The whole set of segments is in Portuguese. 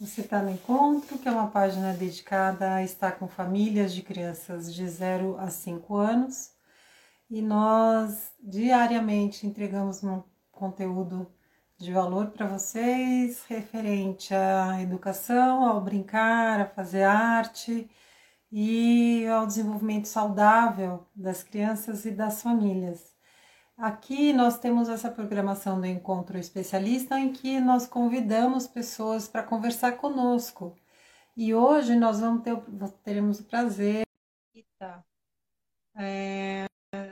Você está no Encontro, que é uma página dedicada a estar com famílias de crianças de 0 a 5 anos e nós diariamente entregamos um conteúdo de valor para vocês referente à educação, ao brincar, a fazer arte e ao desenvolvimento saudável das crianças e das famílias. Aqui nós temos essa programação do encontro especialista em que nós convidamos pessoas para conversar conosco. E hoje nós vamos ter, teremos o prazer é,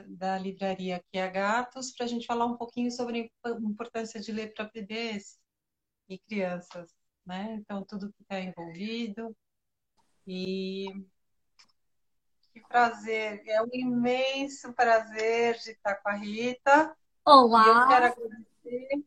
da livraria aqui a Gatos para a gente falar um pouquinho sobre a importância de ler para bebês e crianças, né? Então tudo que está envolvido e que prazer, é um imenso prazer de estar com a Rita. Olá! E eu quero agradecer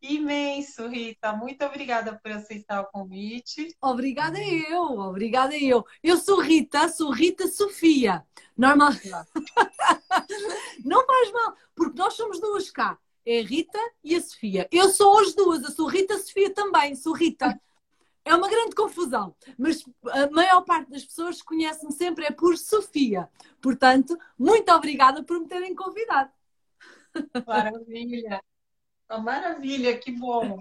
imenso, Rita. Muito obrigada por aceitar o convite. Obrigada eu, obrigada eu. Eu sou Rita, sou Rita Sofia. Normal. Não faz mal, porque nós somos duas cá. É a Rita e a Sofia. Eu sou as duas, eu sou Rita Sofia também, sou Rita. É uma grande confusão, mas a maior parte das pessoas conhecem-me sempre é por Sofia. Portanto, muito obrigada por me terem convidado. Maravilha! Uma maravilha, que bom!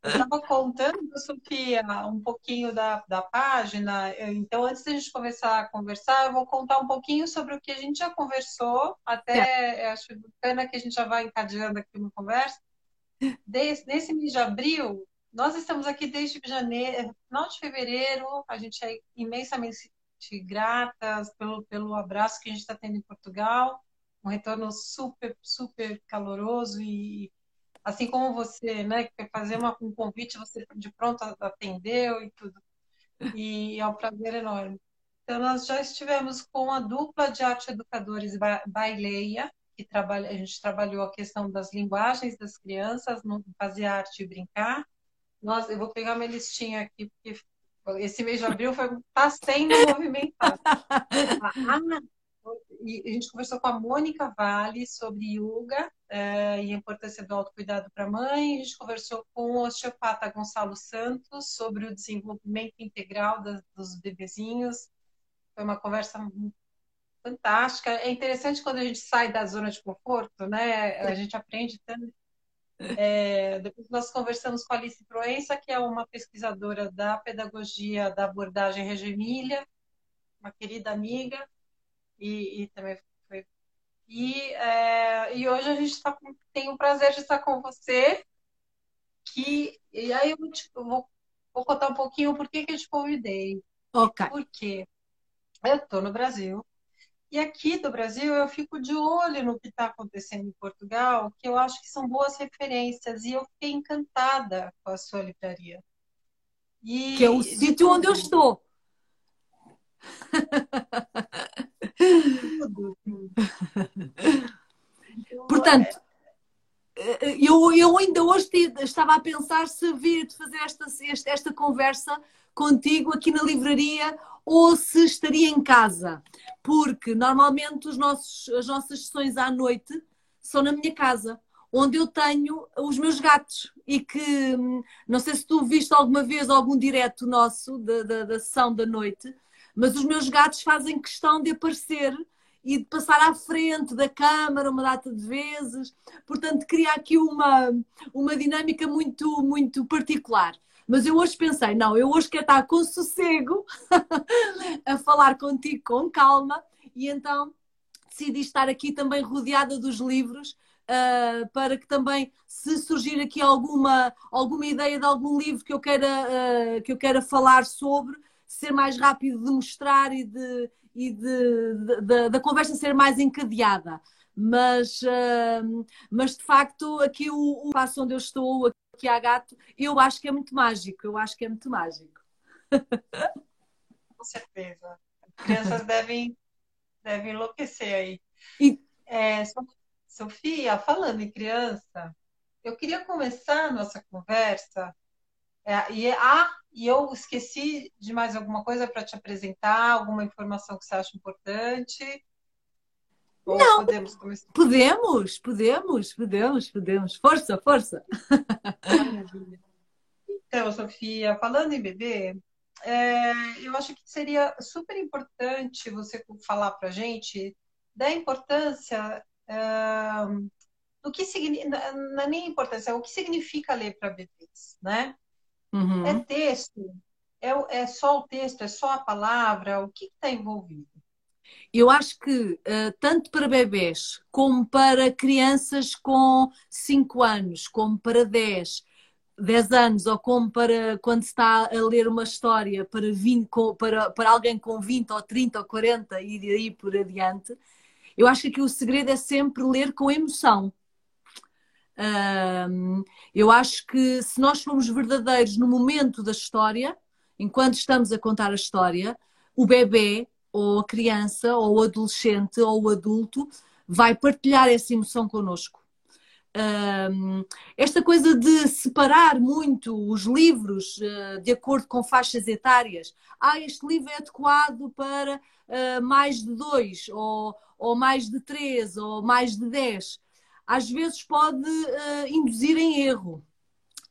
Eu estava contando, Sofia, um pouquinho da, da página. Então, antes da gente começar a conversar, eu vou contar um pouquinho sobre o que a gente já conversou. Até é. acho bacana que a gente já vai encadeando aqui uma conversa. Desde, nesse mês de abril, nós estamos aqui desde janeiro, final de fevereiro, a gente é imensamente gratas pelo, pelo abraço que a gente está tendo em Portugal, um retorno super, super caloroso e assim como você, né, que fazer uma, um convite, você de pronto atendeu e tudo. E é um prazer enorme. Então, nós já estivemos com a dupla de arte educadores Baileia, que trabalha, a gente trabalhou a questão das linguagens das crianças, no fazer arte e brincar. Nossa, eu vou pegar minha listinha aqui, porque esse mês de abril está sendo movimentado. e a gente conversou com a Mônica Vale sobre yoga é, e a importância do autocuidado para a mãe. A gente conversou com o osteopata Gonçalo Santos sobre o desenvolvimento integral das, dos bebezinhos. Foi uma conversa fantástica. É interessante quando a gente sai da zona de conforto, né? A gente aprende tanto é, depois nós conversamos com a Alice Proença, que é uma pesquisadora da pedagogia da abordagem Reggio Emília, uma querida amiga, e, e também foi. E, é, e hoje a gente tá, tem o prazer de estar com você, que, e aí eu tipo, vou, vou contar um pouquinho por que, que eu te convidei. Ok. Por quê? Eu estou no Brasil, e aqui do Brasil eu fico de olho no que está acontecendo em Portugal, que eu acho que são boas referências, e eu fiquei encantada com a sua livraria. E que é o sítio onde eu estou. Tudo, tudo. Portanto, eu, eu ainda hoje estava a pensar se vir de fazer esta, esta, esta conversa contigo aqui na livraria ou se estaria em casa, porque normalmente os nossos, as nossas sessões à noite são na minha casa, onde eu tenho os meus gatos e que não sei se tu viste alguma vez algum direto nosso da, da, da sessão da noite, mas os meus gatos fazem questão de aparecer e de passar à frente da câmara uma data de vezes. Portanto, cria aqui uma, uma dinâmica muito, muito particular. Mas eu hoje pensei, não, eu hoje quero estar com sossego a falar contigo com calma e então decidi estar aqui também rodeada dos livros uh, para que também, se surgir aqui alguma, alguma ideia de algum livro que eu queira, uh, que eu queira falar sobre, ser mais rápido de mostrar e de, e de, de, de da conversa ser mais encadeada. Mas, uh, mas de facto, aqui o, o espaço onde eu estou, que há gato, eu acho que é muito mágico, eu acho que é muito mágico. Com certeza. As crianças devem, devem enlouquecer aí. E... É, Sofia, falando em criança, eu queria começar a nossa conversa. É, e, ah, e eu esqueci de mais alguma coisa para te apresentar, alguma informação que você acha importante. Ou não, podemos começar? Podemos, podemos, podemos, podemos. Força, força. Então, Sofia, falando em bebê, é, eu acho que seria super importante você falar para a gente da importância é, do que significa, não é nem importância, é o que significa ler para bebês, né? Uhum. É texto, é, é só o texto, é só a palavra, o que está envolvido? Eu acho que uh, tanto para bebês como para crianças com 5 anos, como para 10, 10 anos, ou como para quando se está a ler uma história para, 20, para, para alguém com 20 ou 30 ou 40 e daí por adiante, eu acho que o segredo é sempre ler com emoção. Eu acho que se nós formos verdadeiros no momento da história, enquanto estamos a contar a história, o bebê ou a criança ou o adolescente ou o adulto vai partilhar essa emoção connosco. Esta coisa de separar muito os livros uh, de acordo com faixas etárias. Ah, este livro é adequado para uh, mais de dois, ou, ou mais de três, ou mais de dez. Às vezes pode uh, induzir em erro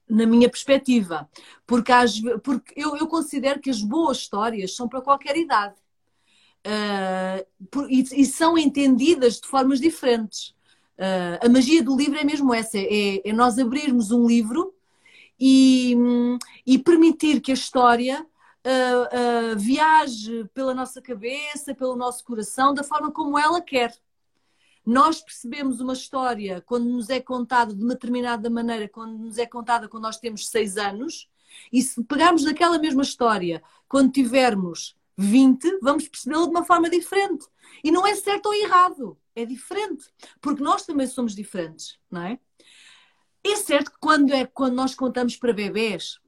na minha perspectiva, porque, às, porque eu, eu, considero que as boas histórias são para qualquer idade uh, por, e, e, são entendidas de formas diferentes. Uh, a magia do livro é mesmo essa: é, é nós abrirmos um livro e, e permitir que a história uh, viaje pela nossa cabeça, pelo nosso coração, da forma como ela quer. Nós percebemos uma história quando nos é contada de uma determinada maneira, quando nos é contada quando nós temos seis anos, e se pegarmos daquela mesma história quando tivermos 20, vamos percebê-la de uma forma diferente. E não é certo ou errado, é diferente, porque nós também somos diferentes, não é? É certo que quando, é, quando nós contamos para bebés,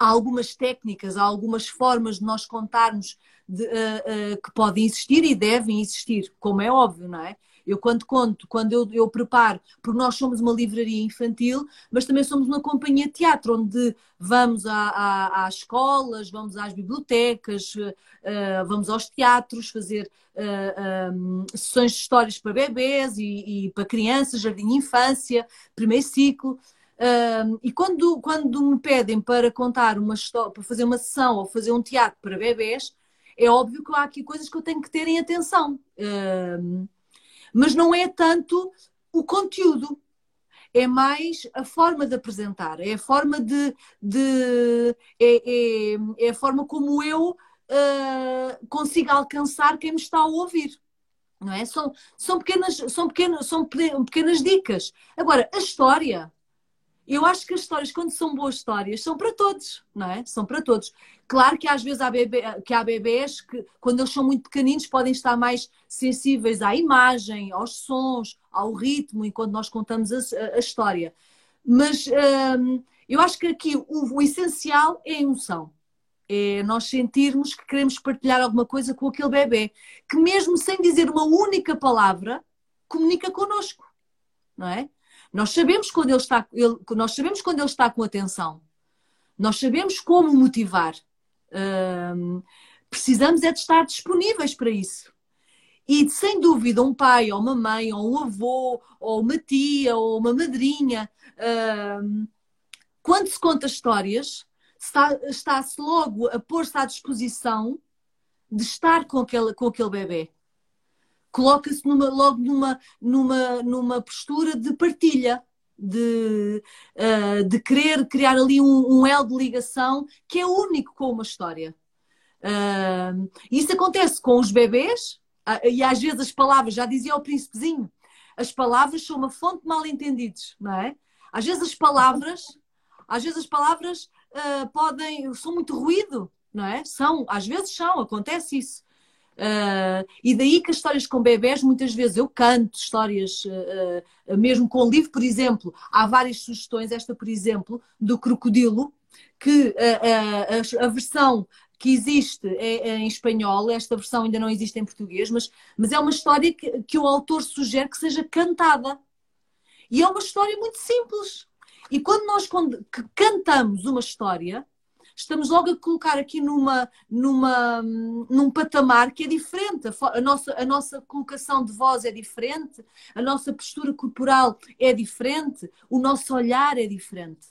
há algumas técnicas, há algumas formas de nós contarmos de, uh, uh, que podem existir e devem existir, como é óbvio, não é? Eu, quando conto, quando eu, eu preparo, porque nós somos uma livraria infantil, mas também somos uma companhia de teatro, onde vamos a, a, às escolas, vamos às bibliotecas, uh, vamos aos teatros fazer uh, eh, um, ehm, sessões de histórias para bebês e, e para crianças, jardim de infância, primeiro ciclo. Ehm, e quando, quando me pedem para contar uma história, para fazer uma sessão ou fazer um teatro para bebês, é óbvio que há aqui coisas que eu tenho que ter em atenção. Ehm, mas não é tanto o conteúdo, é mais a forma de apresentar, é a forma de. de é, é, é a forma como eu uh, consigo alcançar quem me está a ouvir. Não é? São, são, pequenas, são, pequenas, são pequenas dicas. Agora, a história eu acho que as histórias, quando são boas histórias, são para todos, não é? São para todos. Claro que às vezes há, bebê, que há bebês que, quando eles são muito pequeninos, podem estar mais sensíveis à imagem, aos sons, ao ritmo, enquanto nós contamos a, a história. Mas hum, eu acho que aqui o, o essencial é a emoção. É nós sentirmos que queremos partilhar alguma coisa com aquele bebê, que mesmo sem dizer uma única palavra, comunica connosco, não é? Nós sabemos quando ele está, ele, nós sabemos quando ele está com atenção. Nós sabemos como motivar. precisamos é de estar disponíveis para isso. E sem dúvida, um pai, ou uma mãe, ou um avô, ou uma tia, ou uma madrinha, quando se conta histórias, está-se está logo a pôr-se à disposição de estar com aquele, com aquele bebê coloca-se logo numa, numa, numa postura de partilha, de, uh, de querer criar ali um, um elo de ligação que é único com uma história. Uh, isso acontece com os bebês, uh, e às vezes as palavras, já dizia o príncipezinho, as palavras são uma fonte de mal entendidos, não é? Às vezes as palavras, às vezes as palavras podem, são muito ruído, não é? São, às vezes são, acontece isso. Uh, e daí que as histórias com bebés, muitas vezes eu canto histórias, uh, uh, mesmo com livro, por exemplo, há várias sugestões, esta, por exemplo, do crocodilo, que a, versão que existe é, é, em espanhol, esta versão ainda não existe em português, mas, mas é uma história que, que o autor sugere que seja cantada. E é uma história muito simples. E quando nós cantamos uma história, estamos logo a colocar aqui numa, numa, num patamar que é diferente. A, nossa, a nossa colocação de voz é diferente, a nossa postura corporal é diferente, o nosso olhar é diferente.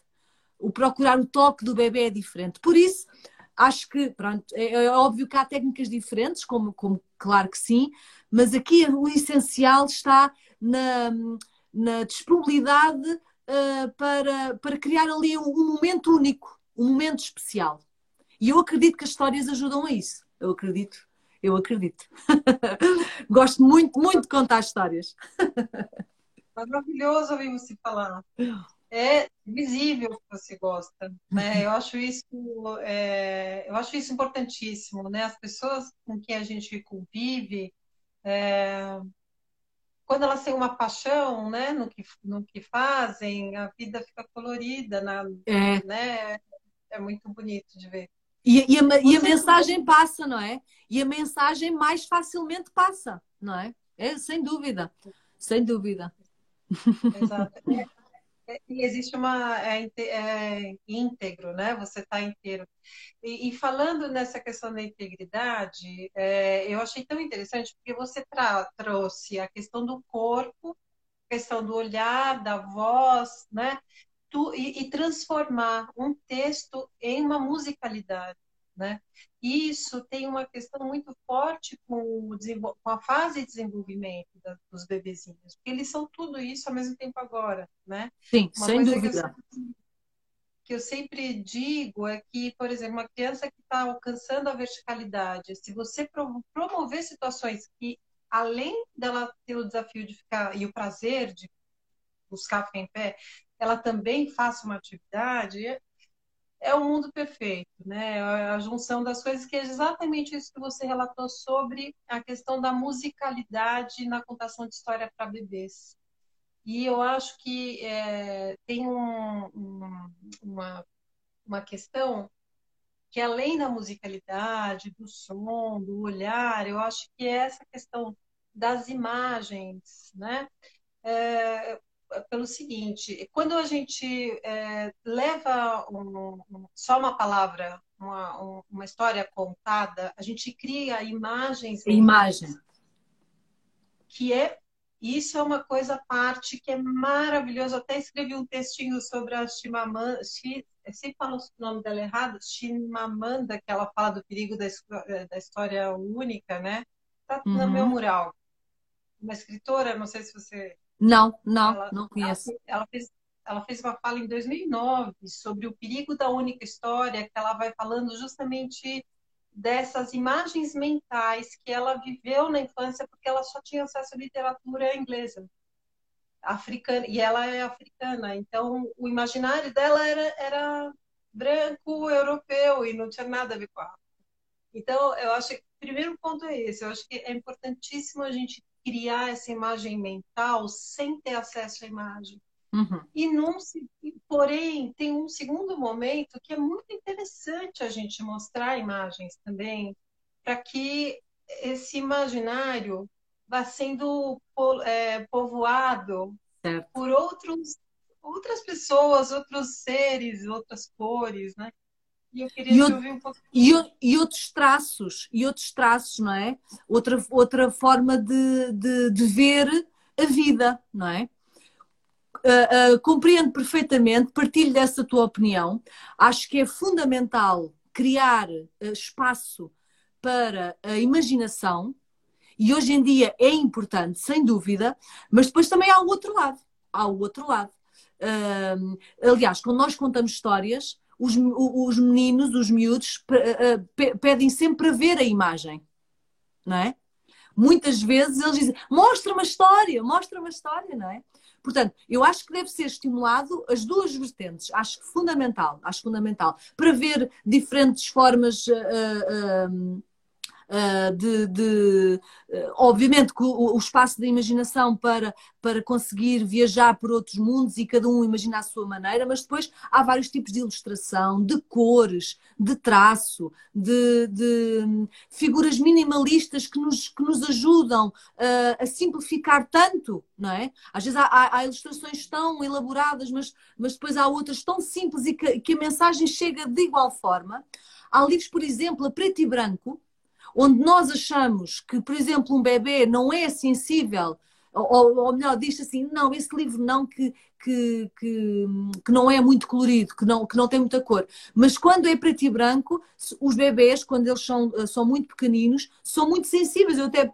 o procurar o toque do bebê é diferente. Por isso, acho que, pronto, é, é óbvio que há técnicas diferentes, como, como claro que sim, mas aqui o essencial está na, na disponibilidade uh, para, para criar ali um, um momento único, um momento especial. E eu acredito que as histórias ajudam a isso. Eu acredito. Eu acredito. Gosto muito, muito de contar histórias. Maravilhoso ouvir você falar. É visível que você gosta, né? Eu acho isso, é, eu acho isso importantíssimo, né? As pessoas com quem a gente convive, é, quando elas têm uma paixão, né, no que, no que fazem, a vida fica colorida, na, é. né? É muito bonito de ver. E, e, a, e a mensagem passa, não é? E a mensagem mais facilmente passa, não é? É sem dúvida, sem dúvida. Exato. É, é, e existe uma é, é, íntegro, né? Você está inteiro. E, e, falando nessa questão da integridade, é, eu achei tão interessante porque você trouxe a questão do corpo, a questão do olhar, da voz, né? E, e transformar um texto em uma musicalidade. Né? Isso tem uma questão muito forte com, com, a fase de desenvolvimento da, dos bebezinhos, porque eles são tudo isso ao mesmo tempo agora, né? Sim, uma sem dúvida. Que eu, que eu, sempre digo é que, por exemplo, uma criança que está alcançando a verticalidade, se você promover situações que, além dela ter o desafio de ficar e o prazer de buscar ficar em pé, ela também faça uma atividade, é o mundo perfeito, né? A junção das coisas que é exatamente isso que você relatou sobre a questão da musicalidade na contação de história para bebês. E eu acho que é, tem um, um, uma, uma questão que além da musicalidade, do som, do olhar, eu acho que é essa questão das imagens, né? É, pelo seguinte: quando a gente é, leva um, um, só uma palavra, uma, uma, história contada, a gente cria imagens. Imagem. Que é. Isso é uma coisa à parte que é maravilhoso. Até escrevi um textinho sobre a Chimamanda. Sempre falo o nome dela errado, Chimamanda, que ela fala do perigo da, da história única, né? Está uhum. no meu mural. Uma escritora, não sei se você não, não, ela, não conheço. Ela, ela, fez, ela fez uma fala em 2009 sobre o perigo da única história, que ela vai falando justamente dessas imagens mentais que ela viveu na infância porque ela só tinha acesso à literatura inglesa africana e ela é africana então o imaginário dela era, era branco europeu e não tinha nada a ver com a então eu acho que o primeiro ponto é esse eu acho que é importantíssimo a gente criar essa imagem mental sem ter acesso à imagem. Uhum. E num, porém, tem um segundo momento que é muito interessante a gente mostrar imagens também, para que esse imaginário vá sendo é, povoado certo. por outros, outras pessoas, outros seres, outras cores, né? E eu queria e, ouvir um pouco. E, e, outros traços, e outros traços, não é? Outra, outra forma de, de, de ver a vida, não é? Uh, uh, compreendo perfeitamente, partilho dessa tua opinião. Acho que é fundamental criar uh, espaço para a imaginação, e hoje em dia é importante, sem dúvida, mas depois também há o outro lado. Há o outro lado. aliás, quando nós contamos histórias, os, os meninos, os miúdos, eh, eh, pedem sempre para ver a imagem, não é? Muitas vezes eles dizem, mostra uma história, mostra uma história, não é? Portanto, eu acho que deve ser estimulado as duas vertentes. Acho fundamental, acho fundamental, para ver diferentes formas uh, uh, de, de ah, obviamente que o, o, espaço da imaginação para, para conseguir viajar por outros mundos e cada um imagina a sua maneira, mas depois há vários tipos de ilustração, de cores, de traço, de, de figuras minimalistas que nos, que nos ajudam uh, a simplificar tanto, não é? Às vezes há, há, há, ilustrações tão elaboradas, mas, mas depois há outras tão simples e que, que a mensagem chega de igual forma. Há livros, por exemplo, a preto e branco, onde nós achamos que, por exemplo, um bebê não é sensível ou, ou melhor, diz assim, não, esse livro não, que, que, que, que, não é muito colorido, que não, que não tem muita cor. Mas quando é preto e branco, os bebês, quando eles são, são muito pequeninos, são muito sensíveis. Eu até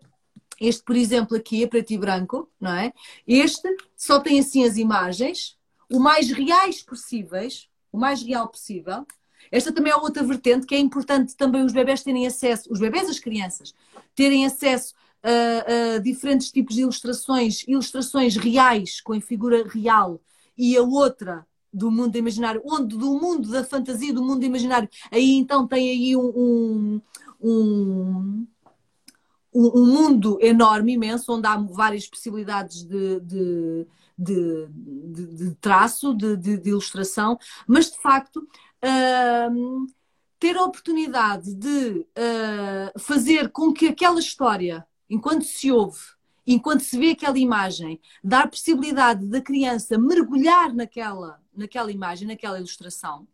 este, por exemplo, aqui é preto e branco, não é? Este só tem assim as imagens, o mais reais possíveis, o mais real possível. Esta também é outra vertente que é importante também os bebés terem acesso, os bebés as crianças, terem acesso a, a, diferentes tipos de ilustrações, ilustrações reais, com a figura real, e a outra do mundo imaginário, onde do mundo da fantasia, do mundo imaginário, aí então tem aí um, um, um, um mundo enorme, imenso, onde há várias possibilidades de, de, de, de traço, de, ilustração, mas de facto. Ter a oportunidade de uh, fazer com que aquela história enquanto se ouve, enquanto se vê aquela imagem, dar possibilidade da criança mergulhar naquela, naquela imagem, naquela ilustração,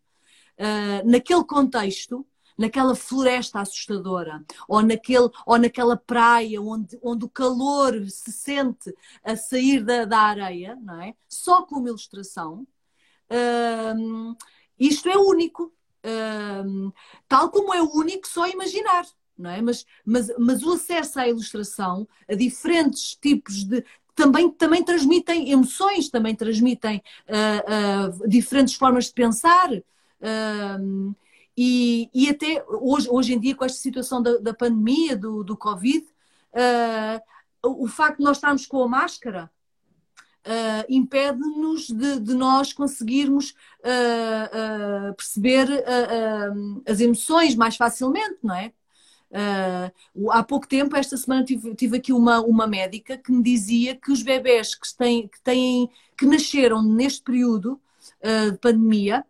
uh, naquele contexto, naquela floresta assustadora, ou, naquele, ou naquela praia onde, onde o calor se sente a sair da, da areia, não é? Só com uma ilustração. Uh, isto é único. Tal como é único só imaginar não é? Mas, mas, mas o acesso à ilustração, a diferentes tipos de. Também, também transmitem emoções, também transmitem uh, uh, diferentes formas de pensar. E, e até hoje, hoje em dia, com esta situação da, da pandemia, do, do Covid, o facto de nós estarmos com a máscara Uh, impede-nos de, de, nós conseguirmos uh, uh, perceber as emoções mais facilmente, não é? Há pouco tempo, esta semana, tive, tive, aqui uma, uma médica que me dizia que os bebés que, têm, que, têm, que nasceram neste período de pandemia,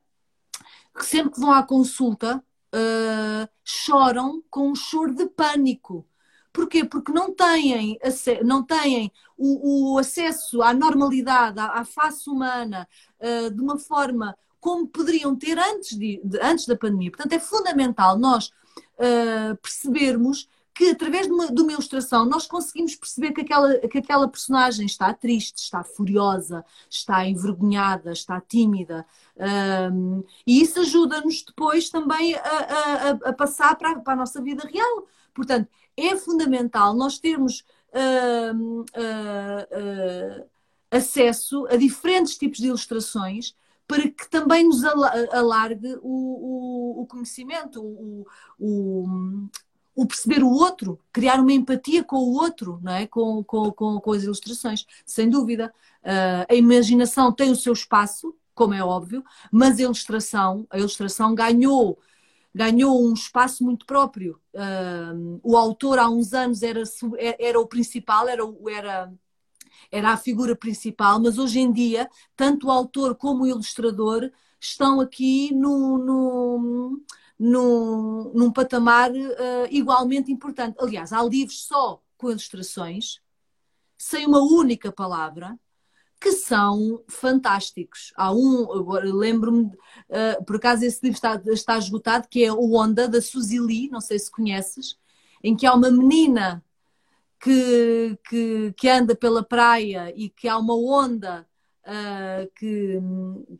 que sempre que vão à consulta, choram com um choro de pânico. Porquê? Porque não têm, não têm o, o acesso à normalidade, à, à face humana, de uma forma como poderiam ter antes, de, de, antes da pandemia. Portanto, é fundamental nós uh, percebermos que através de uma, de uma, ilustração nós conseguimos perceber que aquela, que aquela personagem está triste, está furiosa, está envergonhada, está tímida. Um, e isso ajuda-nos depois também a, a, a passar para a, para a, nossa vida real. Portanto, é fundamental nós termos uh, uh, acesso a diferentes tipos de ilustrações para que também nos alargue o, o, o conhecimento, o, o, perceber o outro, criar uma empatia com o outro, não é? com, com, com, com as ilustrações, sem dúvida. Uh, a imaginação tem o seu espaço, como é óbvio, mas a ilustração, a ilustração ganhou ganhou um espaço muito próprio. Uh, o autor há uns anos era, era o principal, era, era era a figura principal, mas hoje em dia, tanto o autor como o ilustrador estão aqui no, no, no, num patamar uh, igualmente importante. Aliás, há livros só com ilustrações, sem uma única palavra, que são fantásticos. Há um, lembro-me, uh, por acaso esse livro está, está esgotado, que é o Onda, da Suzy Lee, não sei se conheces, em que há uma menina que, que, que anda pela praia e que há uma onda uh, que,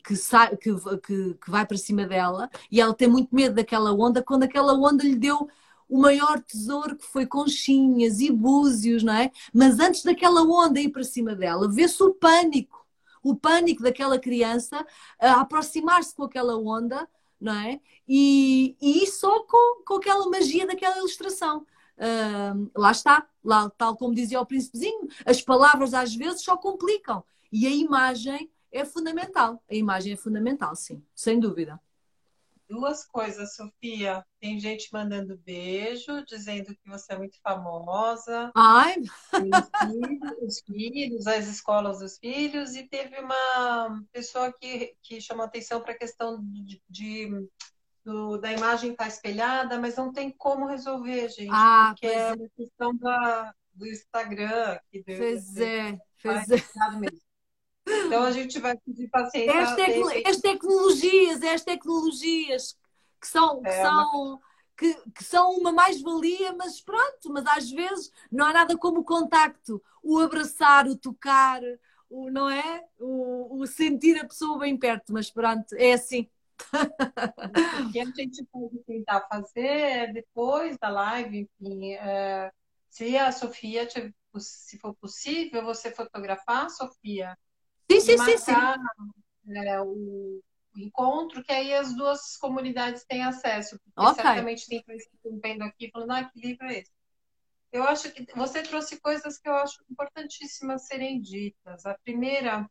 que, sai, que, que, que vai para cima dela e ela tem muito medo daquela onda, quando aquela onda lhe deu o maior tesouro que foi conchinhas e búzios, não é? Mas antes daquela onda ir para cima dela, vê-se o pânico, o pânico daquela criança a aproximar-se com aquela onda, não é? E, e só com, com aquela magia daquela ilustração uh, lá está, lá, tal como dizia o príncipezinho, as palavras às vezes só complicam. E a imagem é fundamental. A imagem é fundamental, sim, sem dúvida. Duas coisas, Sofia. Tem gente mandando beijo, dizendo que você é muito famosa. Ai! Os filhos, os filhos, as escolas dos filhos. E teve uma pessoa que, que chamou atenção para a questão de, de do, da imagem está espelhada, mas não tem como resolver, gente. Ah, porque é, é uma questão da, do Instagram. Que deu, pois é, pois é. Então a gente vai pedir paciência. As, tecno as tecnologias, as tecnologias que são, que é, são, que, que são uma mais-valia, mas pronto, mas às vezes não há nada como o contacto, o abraçar, o tocar, o, não é? O, o sentir a pessoa bem perto, mas pronto, é assim. O que a gente pode tentar fazer depois da live, enfim, é, se a Sofia, se for possível, você fotografar a Sofia. Sim, sim, sim, sim. É, o, encontro, que aí as duas comunidades têm acesso. Porque okay. certamente tem pessoas vendo aqui falando, ah, que livro é esse? Eu acho que você trouxe coisas que eu acho importantíssimas serem ditas. A primeira,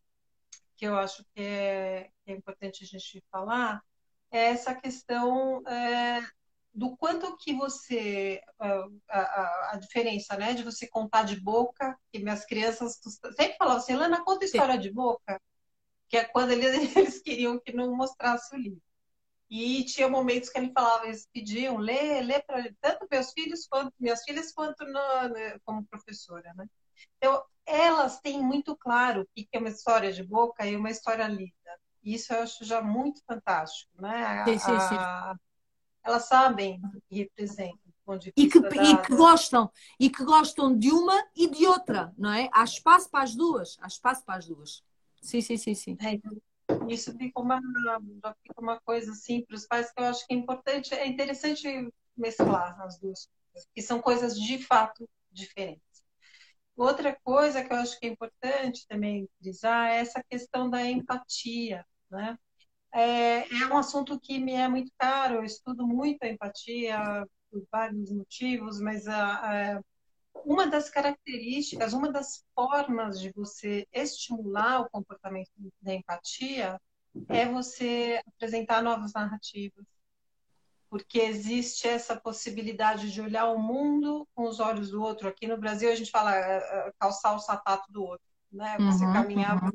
que eu acho que é, que é importante a gente falar, é essa questão é, do quanto que você a, a, a, diferença, né, de você contar de boca, que minhas crianças sempre falavam assim, Lana, conta história de boca, que é quando eles, eles queriam que não mostrasse o livro. E tinha momentos que ele falava, eles pediam, lê, lê para tanto meus filhos quanto minhas filhas, quanto né, como professora, né? Então, elas têm muito claro o que é uma história de boca e uma história lida. Isso eu acho já muito fantástico, né? Sim, sim, sim. A, elas sabem o que representam. E que, e que gostam e que gostam de uma e de outra, não é? Há espaço para as duas, há espaço para as duas. Sim, sim, sim, sim. É, isso fica uma, fica uma coisa assim para os pais que eu acho que é importante, é interessante mesclar as duas coisas, que são coisas de fato diferentes. Outra coisa que eu acho que é importante também frisar é essa questão da empatia, né? É, é um assunto que me é muito caro, eu estudo muito a empatia por vários motivos, mas a, a, uma das características, uma das formas de você estimular o comportamento da empatia é você apresentar novas narrativas. Porque existe essa possibilidade de olhar o mundo com os olhos do outro. Aqui no Brasil a gente fala é, calçar o sapato do outro, né? Você uhum, caminhar uhum.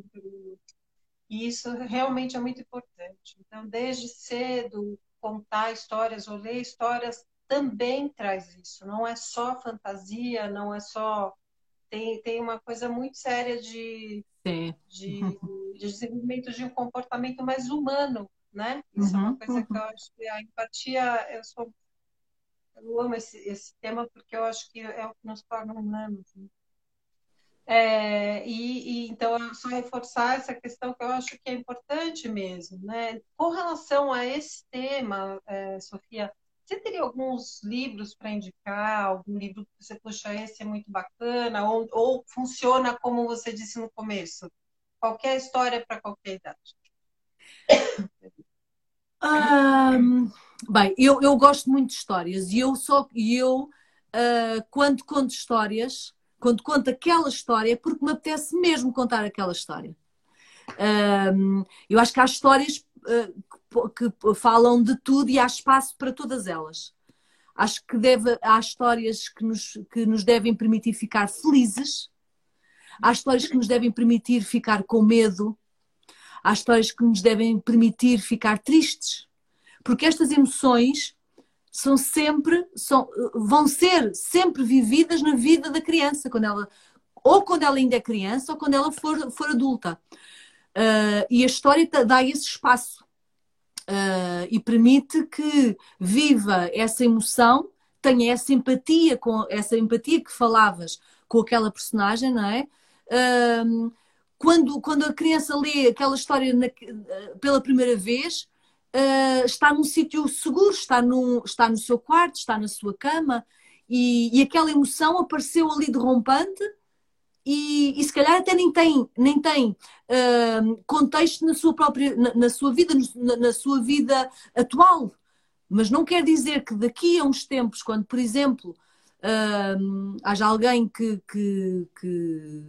E isso realmente é muito importante. Então, desde cedo, contar histórias ou ler histórias também traz isso. Não é só fantasia, não é só. Tem, tem uma coisa muito séria de, de, de, desenvolvimento de um comportamento mais humano, né? Isso uhum, é uma uhum, coisa uhum. que eu acho que a empatia, eu sou. Eu amo esse, esse tema porque eu acho que é o que nos torna humanos. Né? É, e, e, então, só reforçar essa questão que eu acho que é importante mesmo. Né? Com relação a esse tema, é, Sofia, você teria alguns livros para indicar? Algum livro que você, puxa, esse é muito bacana? Ou, ou funciona como você disse no começo? Qualquer história para qualquer idade? Um, bem, eu, eu gosto muito de histórias e eu só eu uh, quando conto histórias quando conto aquela história, é porque me apetece mesmo contar aquela história. Um, eu acho que há histórias uh, que, que falam de tudo e há espaço para todas elas. Acho que deve, há histórias que nos, que nos devem permitir ficar felizes, há histórias que nos devem permitir ficar com medo, há histórias que nos devem permitir ficar tristes, porque estas emoções são sempre, são, vão ser sempre vividas na vida da criança, quando ela, ou quando ela ainda é criança, ou quando ela for, for adulta. Uh, e a história dá esse espaço uh, e permite que viva essa emoção, tenha essa empatia, com essa empatia que falavas com aquela personagem, não é? Uh, quando, quando a criança lê aquela história na, pela primeira vez, uh, está num sítio seguro, está no, está no seu quarto, está na sua cama e, e aquela emoção apareceu ali derrompante e, e, se calhar até nem tem, nem tem uh, contexto na sua própria, na, na sua vida, na, na, sua vida atual. Mas não quer dizer que daqui a uns tempos, quando, por exemplo, uh, haja alguém que, que, que,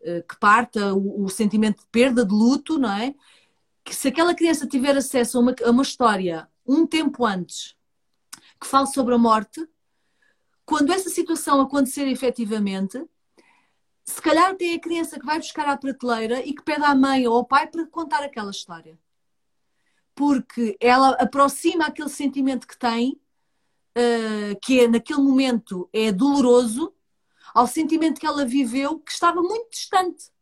uh, que parta o, o, sentimento de perda, de luto, não é? Que se aquela criança tiver acesso a uma, a uma história um tempo antes que fale sobre a morte, quando essa situação acontecer efetivamente, se calhar tem a criança que vai buscar à prateleira e que pede à mãe ou ao pai para contar aquela história. Porque ela aproxima aquele sentimento que tem, uh, que é, naquele momento é doloroso, ao sentimento que ela viveu, que estava muito distante,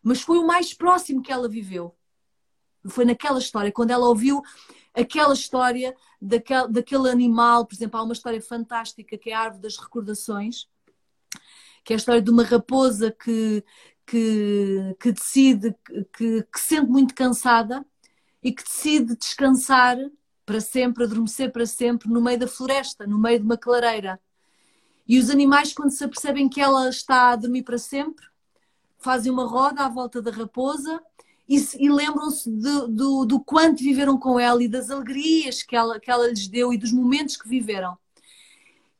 mas foi o mais próximo que ela viveu foi naquela história, quando ela ouviu aquela história daquele, daquele animal, por exemplo, há uma história fantástica que é a Árvore das Recordações, que é a história de uma raposa que, que, que decide, que, que sente muito cansada e que decide descansar para sempre, adormecer para sempre no meio da floresta, no meio de uma clareira. E os animais, quando se apercebem que ela está a dormir para sempre, fazem uma roda à volta da raposa e, e lembram-se do, do quanto viveram com ela e das alegrias que ela, que ela lhes deu e dos momentos que viveram.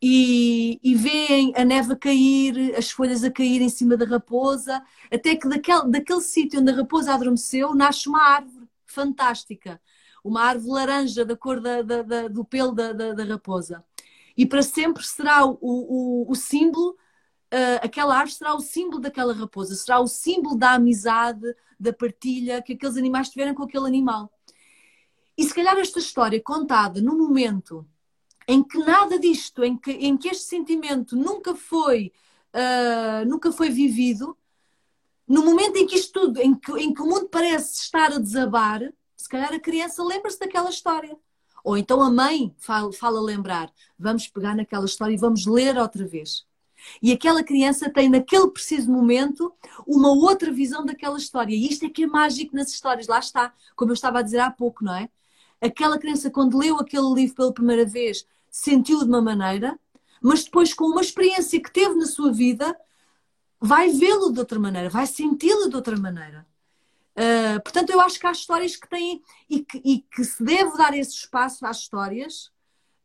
E, e veem a neve a cair, as folhas a cair em cima da raposa, até que daquele, daquele sítio onde a raposa adormeceu nasce uma árvore fantástica, uma árvore laranja da cor da, da, da, do pelo da, raposa. E para sempre será o, o, o símbolo uh, aquela árvore será o símbolo daquela raposa, será o símbolo da amizade, da partilha que aqueles animais tiveram com aquele animal. E se calhar esta história contada no momento em que nada disto, em que, em que este sentimento nunca foi, uh, nunca foi vivido, no momento em que isto tudo, em que, em que o mundo parece estar a desabar, se calhar a criança lembra-se daquela história. Ou então a mãe fala, fala lembrar, vamos pegar naquela história e vamos ler outra vez. E aquela criança tem, naquele preciso momento, uma outra visão daquela história. E isto é que é mágico nas histórias, lá está, como eu estava a dizer há pouco, não é? Aquela criança, quando leu aquele livro pela primeira vez, sentiu de uma maneira, mas depois, com uma experiência que teve na sua vida, vai vê-lo de outra maneira, vai senti-lo de outra maneira. Uh, portanto, eu acho que há histórias que têm e que, e que se deve dar esse espaço às histórias.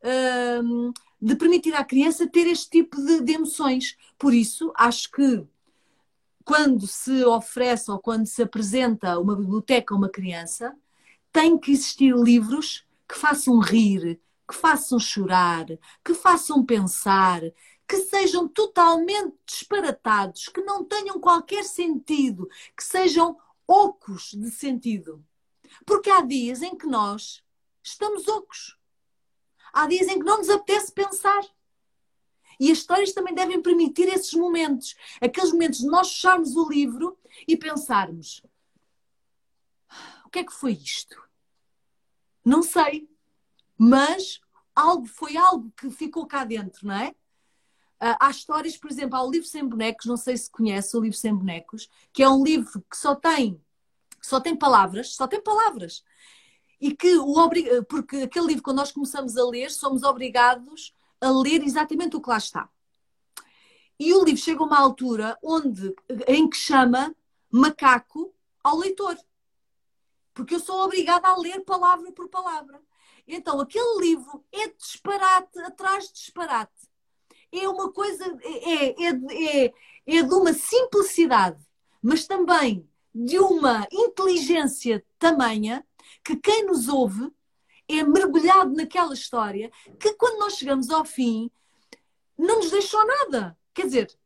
Uh, de permitir à criança ter este tipo de, de emoções. Por isso, acho que quando se oferece ou quando se apresenta uma biblioteca a uma criança, tem que existir livros que façam rir, que façam chorar, que façam pensar, que sejam totalmente disparatados, que não tenham qualquer sentido, que sejam ocos de sentido. Porque há dias em que nós estamos ocos. Há dias em que não nos apetece pensar. E as histórias também devem permitir esses momentos. Aqueles momentos de nós fecharmos o livro e pensarmos: o que é que foi isto? Não sei. Mas algo, foi algo que ficou cá dentro, não é? Uh, há histórias, por exemplo, há o livro Sem Bonecos, não sei se conhece o livro Sem Bonecos, que é um livro que só tem, só tem palavras, só tem palavras e que o porque aquele livro, quando nós começamos a ler, somos obrigados a ler exatamente o que lá está. E o livro chega a uma altura onde, em que chama macaco ao leitor. Porque eu sou obrigada a ler palavra por palavra. Então, aquele livro é disparate atrás de disparate. É uma coisa, é, é, é, é de uma simplicidade, mas também de uma inteligência tamanha que quem nos ouve é mergulhado naquela história que quando nós chegamos ao fim não nos deixou nada. Quer dizer,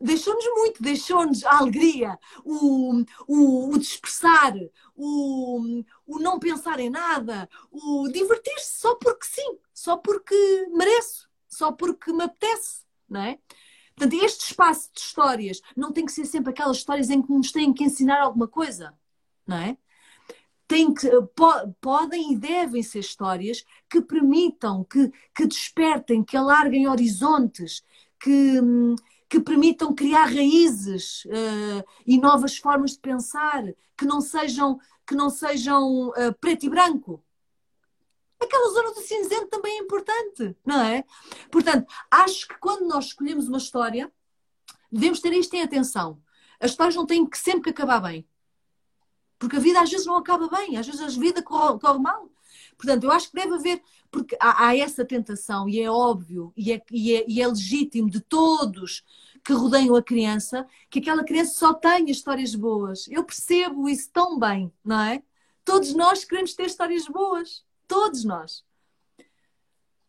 deixou-nos muito, deixou-nos a alegria, o, o, o dispersar, o, o não pensar em nada, o divertir-se só porque sim, só porque mereço, só porque me apetece, não é? Portanto, este espaço de histórias não tem que ser sempre aquelas histórias em que nos têm que ensinar alguma coisa, não é? Tem que, po, podem e devem ser histórias que permitam, que, que despertem, que alarguem horizontes, que, que permitam criar raízes uh, e novas formas de pensar, que não sejam, que não sejam uh, preto e branco. Aquela zona do cinzento também é importante, não é? Portanto, acho que quando nós escolhemos uma história, devemos ter isto em atenção. As histórias não têm que sempre que acabar bem. Porque a vida às vezes não acaba bem, às vezes a vida corre, corre mal. Portanto, eu acho que deve haver, porque há, há essa tentação, e é óbvio, e é, e, é, e é legítimo de todos que rodeiam a criança, que aquela criança só tenha histórias boas. Eu percebo isso tão bem, não é? Todos nós queremos ter histórias boas. Todos nós.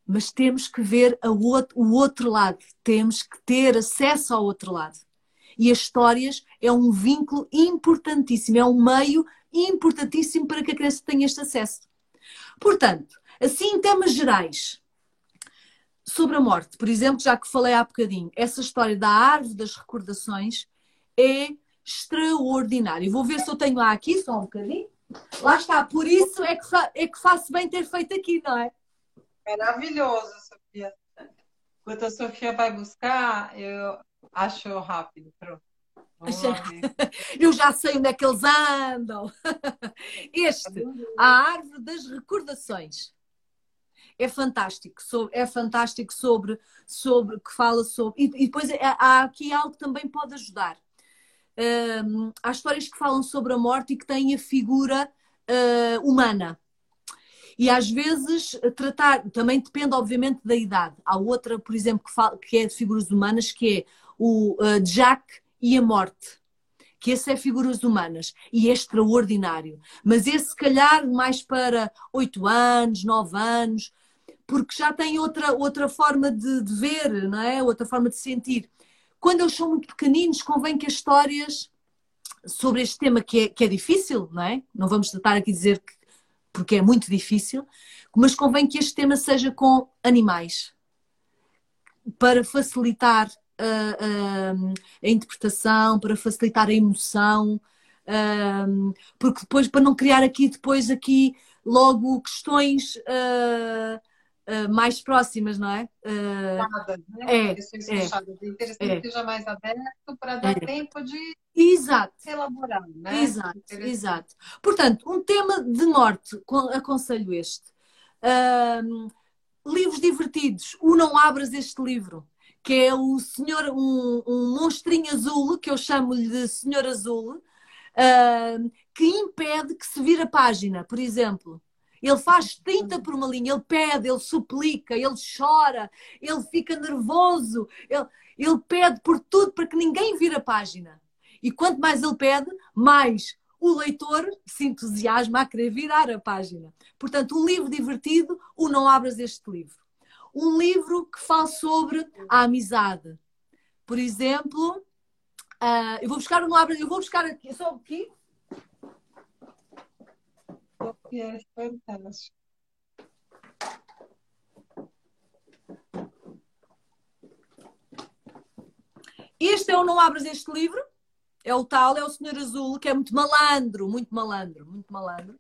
Mas temos que ver outro, o outro lado. Temos que ter acesso ao outro lado. E as histórias é um vínculo importantíssimo, é um meio importantíssimo para que a criança tenha este acesso. Portanto, assim em temas gerais, sobre a morte, por exemplo, já que falei há bocadinho, essa história da árvore das recordações é extraordinária. Vou ver se eu tenho aqui, só um bocadinho. Lá está, por isso é que, é que faço bem ter feito aqui, não é? Maravilhoso, Sofia. Enquanto a Sofia vai buscar, eu acho rápido. Pronto. Eu já sei onde é que eles andam. Este, a árvore das recordações. É fantástico, é fantástico sobre, sobre que fala sobre. E, e depois há aqui algo que também pode ajudar. Um, há histórias que falam sobre a morte e que têm a figura uh, humana. E às vezes tratar, também depende, obviamente, da idade. Há outra, por exemplo, que, fala, que é de figuras humanas, que é o uh, Jack e a morte. Que esse é figuras humanas e é extraordinário. Mas esse, se calhar, mais para 8 anos, 9 anos, porque já tem outra, outra forma de, de ver, não é? Outra forma de sentir. Quando eles são muito pequeninos, convém que as histórias sobre este tema que é, que é difícil, não é? Não vamos tentar aqui dizer que porque é muito difícil, mas convém que este tema seja com animais para facilitar a, interpretação, para facilitar a emoção, porque depois para não criar aqui depois aqui logo questões uh, uh, mais próximas, não é? Nada, né? É, é, é interessante é. que seja mais aberto para dar é. tempo de Exato. elaborar, né? Exato, exato. Portanto, um tema de morte, aconselho este. livros divertidos. O Não Abras Este Livro que é o senhor, um, um monstrinho azul, que eu chamo-lhe de senhor azul, uh, que impede que se vire a página, por exemplo. Ele faz 30 por uma linha, ele pede, ele suplica, ele chora, ele fica nervoso, ele, ele pede por tudo para que ninguém vire a página. E quanto mais ele pede, mais o leitor se entusiasma a querer virar a página. Portanto, um livro divertido, o Não Abras Este Livro um livro que fala sobre a amizade. Por exemplo, uh, eu vou buscar um livro, eu vou buscar aqui, só aqui. É fantástico. Este é o Não Abras Este Livro. É o tal, é o Senhor Azul, que é muito malandro, muito malandro, muito malandro.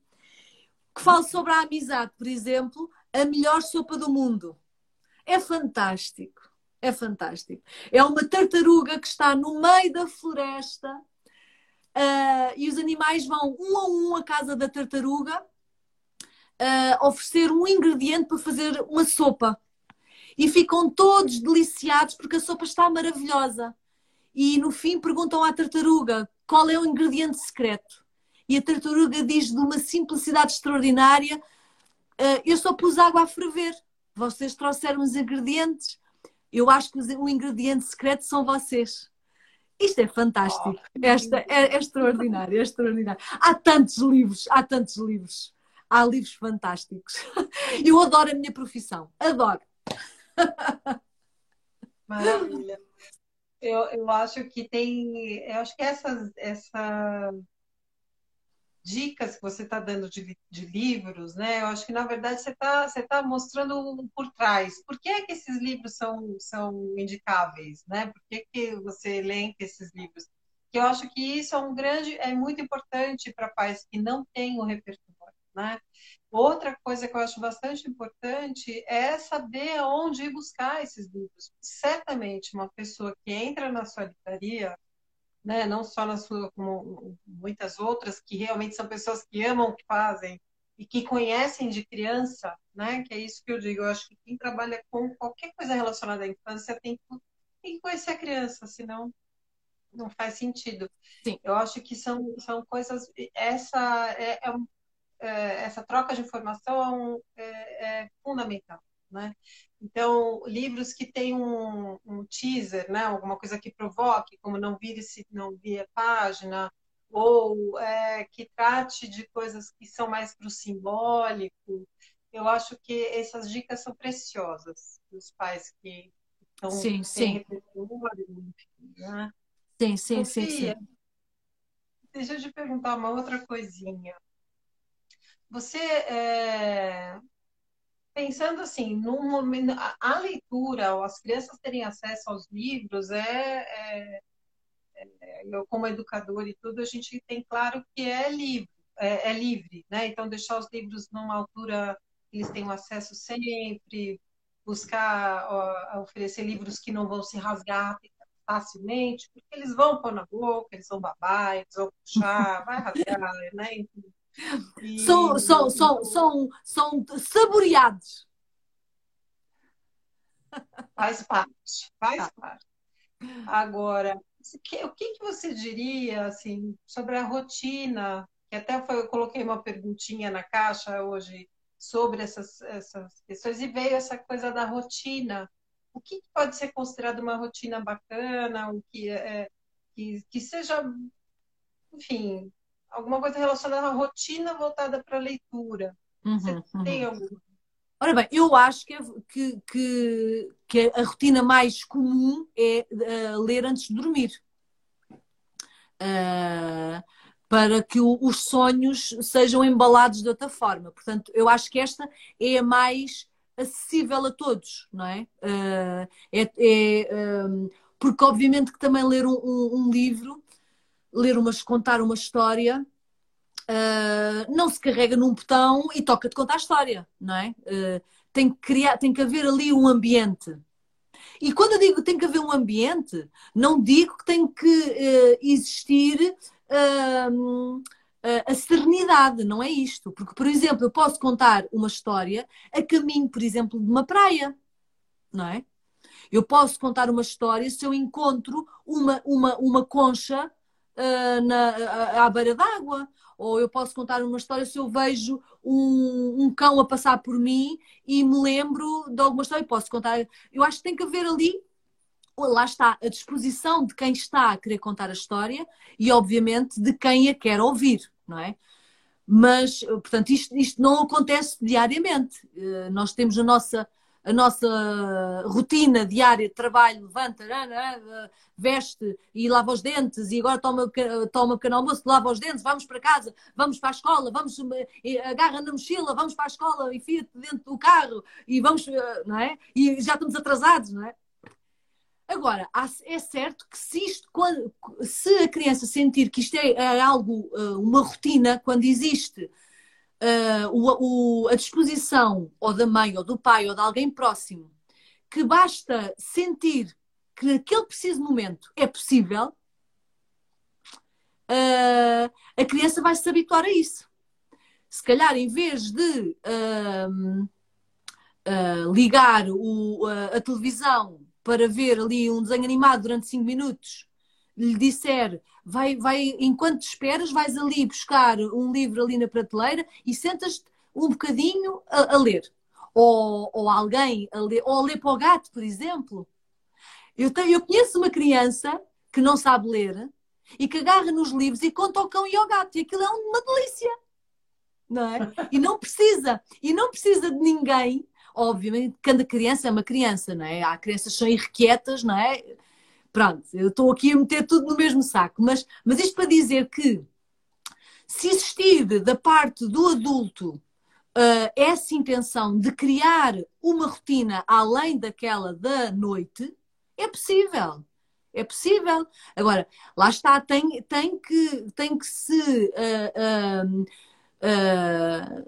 Que fala sobre a amizade, por exemplo, a melhor sopa do mundo. É fantástico. É fantástico. É uma tartaruga que está no meio da floresta uh, e os animais vão um a um à casa da tartaruga uh, oferecer um ingrediente para fazer uma sopa. E ficam todos deliciados porque a sopa está maravilhosa. E no fim perguntam à tartaruga qual é o ingrediente secreto. E a tartaruga diz de uma simplicidade extraordinária: uh, Eu só pus água a ferver vocês trouxeram os ingredientes. Eu acho que o ingrediente secreto são vocês. Isto é fantástico. Oh, Esta é, é extraordinário, é extraordinário. Há tantos livros, há tantos livros. Há livros fantásticos. Eu adoro a minha profissão. Adoro. Maravilha. Eu, eu acho que tem. Eu acho que essa, essa dicas que você está dando de, de, livros, né? Eu acho que, na verdade, você está você tá mostrando por trás. Por que, é que esses livros são, são indicáveis, né? Por que, que você elenca esses livros? Que eu acho que isso é um grande, é muito importante para pais que não têm o repertório, né? Outra coisa que eu acho bastante importante é saber onde ir buscar esses livros. Certamente, uma pessoa que entra na sua livraria, né? não só na sua, como muitas outras, que realmente são pessoas que amam o que fazem e que conhecem de criança, né? que é isso que eu digo. Eu acho que quem trabalha com qualquer coisa relacionada à infância tem que, tem que conhecer a criança, senão não faz sentido. Sim. Eu acho que são, são coisas. Essa, é, é, é essa troca de informação é, é fundamental. Né? Então, livros que têm um, um, teaser, né? alguma coisa que provoque, como não vire se não vir a página, ou é, que trate de coisas que são mais para o simbólico. Eu acho que essas dicas são preciosas dos pais que estão sim, sim. né? Sim, sim, sim, sim. Deixa eu te perguntar uma outra coisinha. Você é, pensando assim, no momento, a, a leitura, ou as crianças terem acesso aos livros, é, é, é, eu como educador e tudo, a gente tem claro que é livro, é, é, livre, né? Então, deixar os livros numa altura que eles tenham acesso sempre, buscar ó, oferecer livros que não vão se rasgar facilmente, porque eles vão pôr na boca, eles vão babar, eles vão puxar, vai rasgar, né? E... São, são, são, são, são saboreados. Faz parte, faz parte. Agora, o que, que você diria assim sobre a rotina? Que até foi, eu coloquei uma perguntinha na caixa hoje sobre essas, essas questões e veio essa coisa da rotina. O que pode ser considerado uma rotina bacana, o que é, que, que seja, enfim, alguma coisa relacionada à rotina voltada para a leitura. Uhum, Você uhum. tem alguma Ora bem, eu acho que, que, que, que a rotina mais comum é uh, ler antes de dormir. Uh, para que o, os sonhos sejam embalados de outra forma. Portanto, eu acho que esta é a mais acessível a todos, não é? Uh, é, é um, porque obviamente que também ler um, um, um livro, ler umas, contar uma história, uh, não se carrega num botão e toca de contar a história, não é? Uh, tem que criar, tem que haver ali um ambiente. E quando eu digo tem que haver um ambiente, não digo que tem que uh, existir a serenidade, não é isto. Porque, por exemplo, eu posso contar uma história a caminho, por exemplo, de uma praia, não é? Eu posso contar uma história se eu encontro uma, uma, uma concha uh, na, à beira d'água, ou eu posso contar uma história se eu vejo um, um, cão a passar por mim e me lembro de alguma história. Posso contar. Eu acho que tem que haver ali, lá está, a disposição de quem está a querer contar a história e, obviamente, de quem a quer ouvir, não é? Mas, portanto, isto, isto não acontece diariamente. Eh, nós temos a nossa a nossa rotina diária de trabalho, levanta, veste e lava os dentes e agora toma, toma um pequeno almoço, lava os dentes, vamos para casa, vamos para a escola, vamos, agarra na mochila, vamos para a escola, enfia-te dentro do carro e vamos, não é? E já estamos atrasados, não é? Agora, é certo que se, isto, se a criança sentir que isto é, é algo, eh, uma rotina, quando existe uh, o, o, a disposição ou da mãe ou do pai ou de alguém próximo que basta sentir que naquele preciso momento é possível, uh, a criança vai se habituar a isso. Se calhar, em vez de uh, ligar o, a televisão para ver ali um desenho animado durante 5 minutos, lhe disser vai, vai, enquanto esperas, vais ali buscar um livro ali na prateleira e sentas-te um bocadinho a, a ler. Ou, ou, alguém a ler, ou a ler para o gato, por exemplo. Eu, tenho, eu conheço uma criança que não sabe ler e que agarra nos livros e conta ao cão e ao gato, e aquilo é uma delícia. Não é? E não precisa, e não precisa de ninguém, obviamente, cada criança é uma criança, não é? Há crianças que são irrequietas, não é? Pronto, eu estou aqui a meter tudo no mesmo saco, mas, mas isto para dizer que se existir da parte do adulto uh, essa intenção de criar uma rotina além daquela da noite, é possível. É possível. Agora, lá está, tem, tem, que, tem que se uh, uh,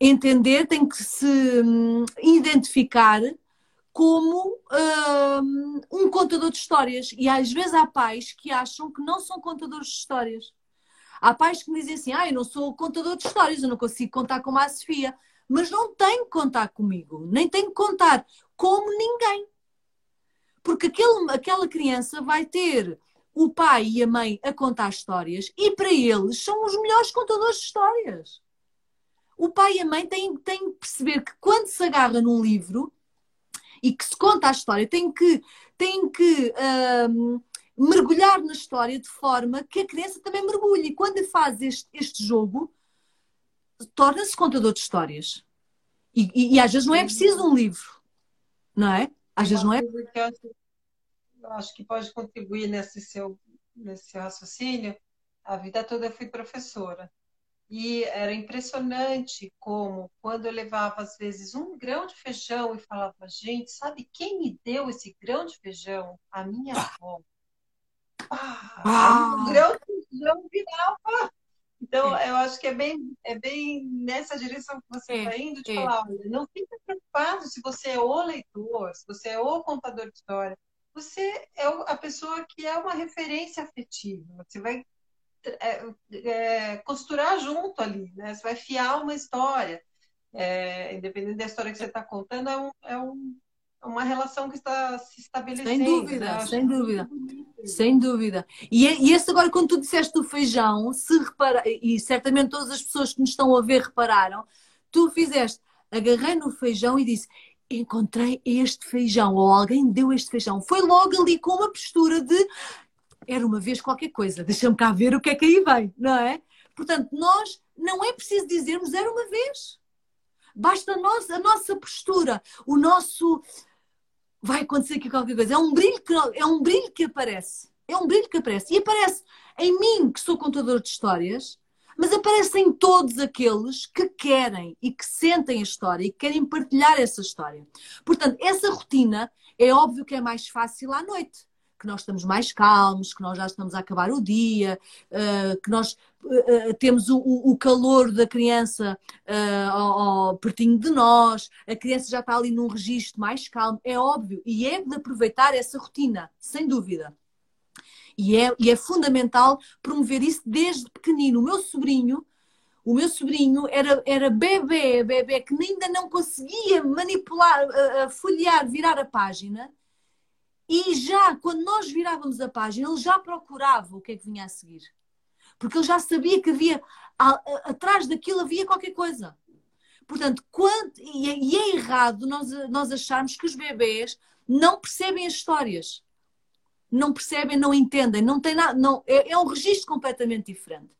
entender, tem que se um, identificar como um, um contador de histórias. E às vezes há pais que acham que não são contadores de histórias. Há pais que me dizem assim: ah, eu não sou contador de histórias, eu não consigo contar como a Sofia. Mas não tem que contar comigo, nem tem que contar como ninguém. Porque aquele, aquela criança vai ter o pai e a mãe a contar histórias e para eles são os melhores contadores de histórias. O pai e a mãe têm, têm que perceber que quando se agarra num livro, e que se conta a história, tem que, tem que um, mergulhar na história de forma que a criança também mergulhe. E quando faz este, este jogo, torna-se contador de histórias. E, e, e, às vezes não é preciso um livro, não é? Às vezes não é. Eu acho que pode contribuir nesse seu, nesse raciocínio. A vida toda eu fui professora. E era impressionante como, quando eu levava, às vezes, um grão de feijão e falava, gente, sabe quem me deu esse grão de feijão? A minha avó. Ah, ah. O grão de feijão virava Então, é. eu acho que é bem, é bem nessa direção que você está é, indo, de é. falar, olha, não fique preocupado se você é o leitor, se você é o contador de história. Você é a pessoa que é uma referência afetiva. Você vai é, é, costurar junto ali, né? Você vai fiar uma história. É, independente da história que você está contando, é, um, é um, uma relação que está se estabelecendo. Sem dúvida, né? sem dúvida. Sem dúvida. E, e esse agora, quando tu disseste do feijão, se repara, e certamente todas as pessoas que nos estão a ver repararam, tu fizeste, agarrei no feijão e disse, encontrei este feijão, ou alguém deu este feijão. Foi logo ali com uma postura de era uma vez qualquer coisa, deixa-me cá ver o que é que aí vem, não é? Portanto, nós não é preciso dizermos era uma vez. Basta a nossa, a nossa postura, o nosso vai acontecer aqui qualquer coisa. É um brilho que, é um brilho que aparece. É um brilho que aparece. E aparece em mim, que sou contador de histórias, mas aparece em todos aqueles que querem e que sentem a história e que querem partilhar essa história. Portanto, essa rotina é óbvio que é mais fácil à noite que nós estamos mais calmos, que nós já estamos a acabar o dia, uh, que nós uh, temos o, o, calor da criança ao, pertinho de nós, a criança já está ali num registro mais calmo, é óbvio, e é de aproveitar essa rotina, sem dúvida. E é, e é fundamental promover isso desde pequenino. O meu sobrinho, o meu sobrinho era, era bebê, bebê, que ainda não conseguia manipular, folhear, virar a página e já, quando nós virávamos a página, ele já procurava o que é que vinha a seguir. Porque ele já sabia que havia, atrás daquilo havia qualquer coisa. Portanto, e, é, e é errado nós, nós acharmos que os bebês não percebem as histórias. Não percebem, não entendem, não tem nada, não, é, é um registro completamente diferente.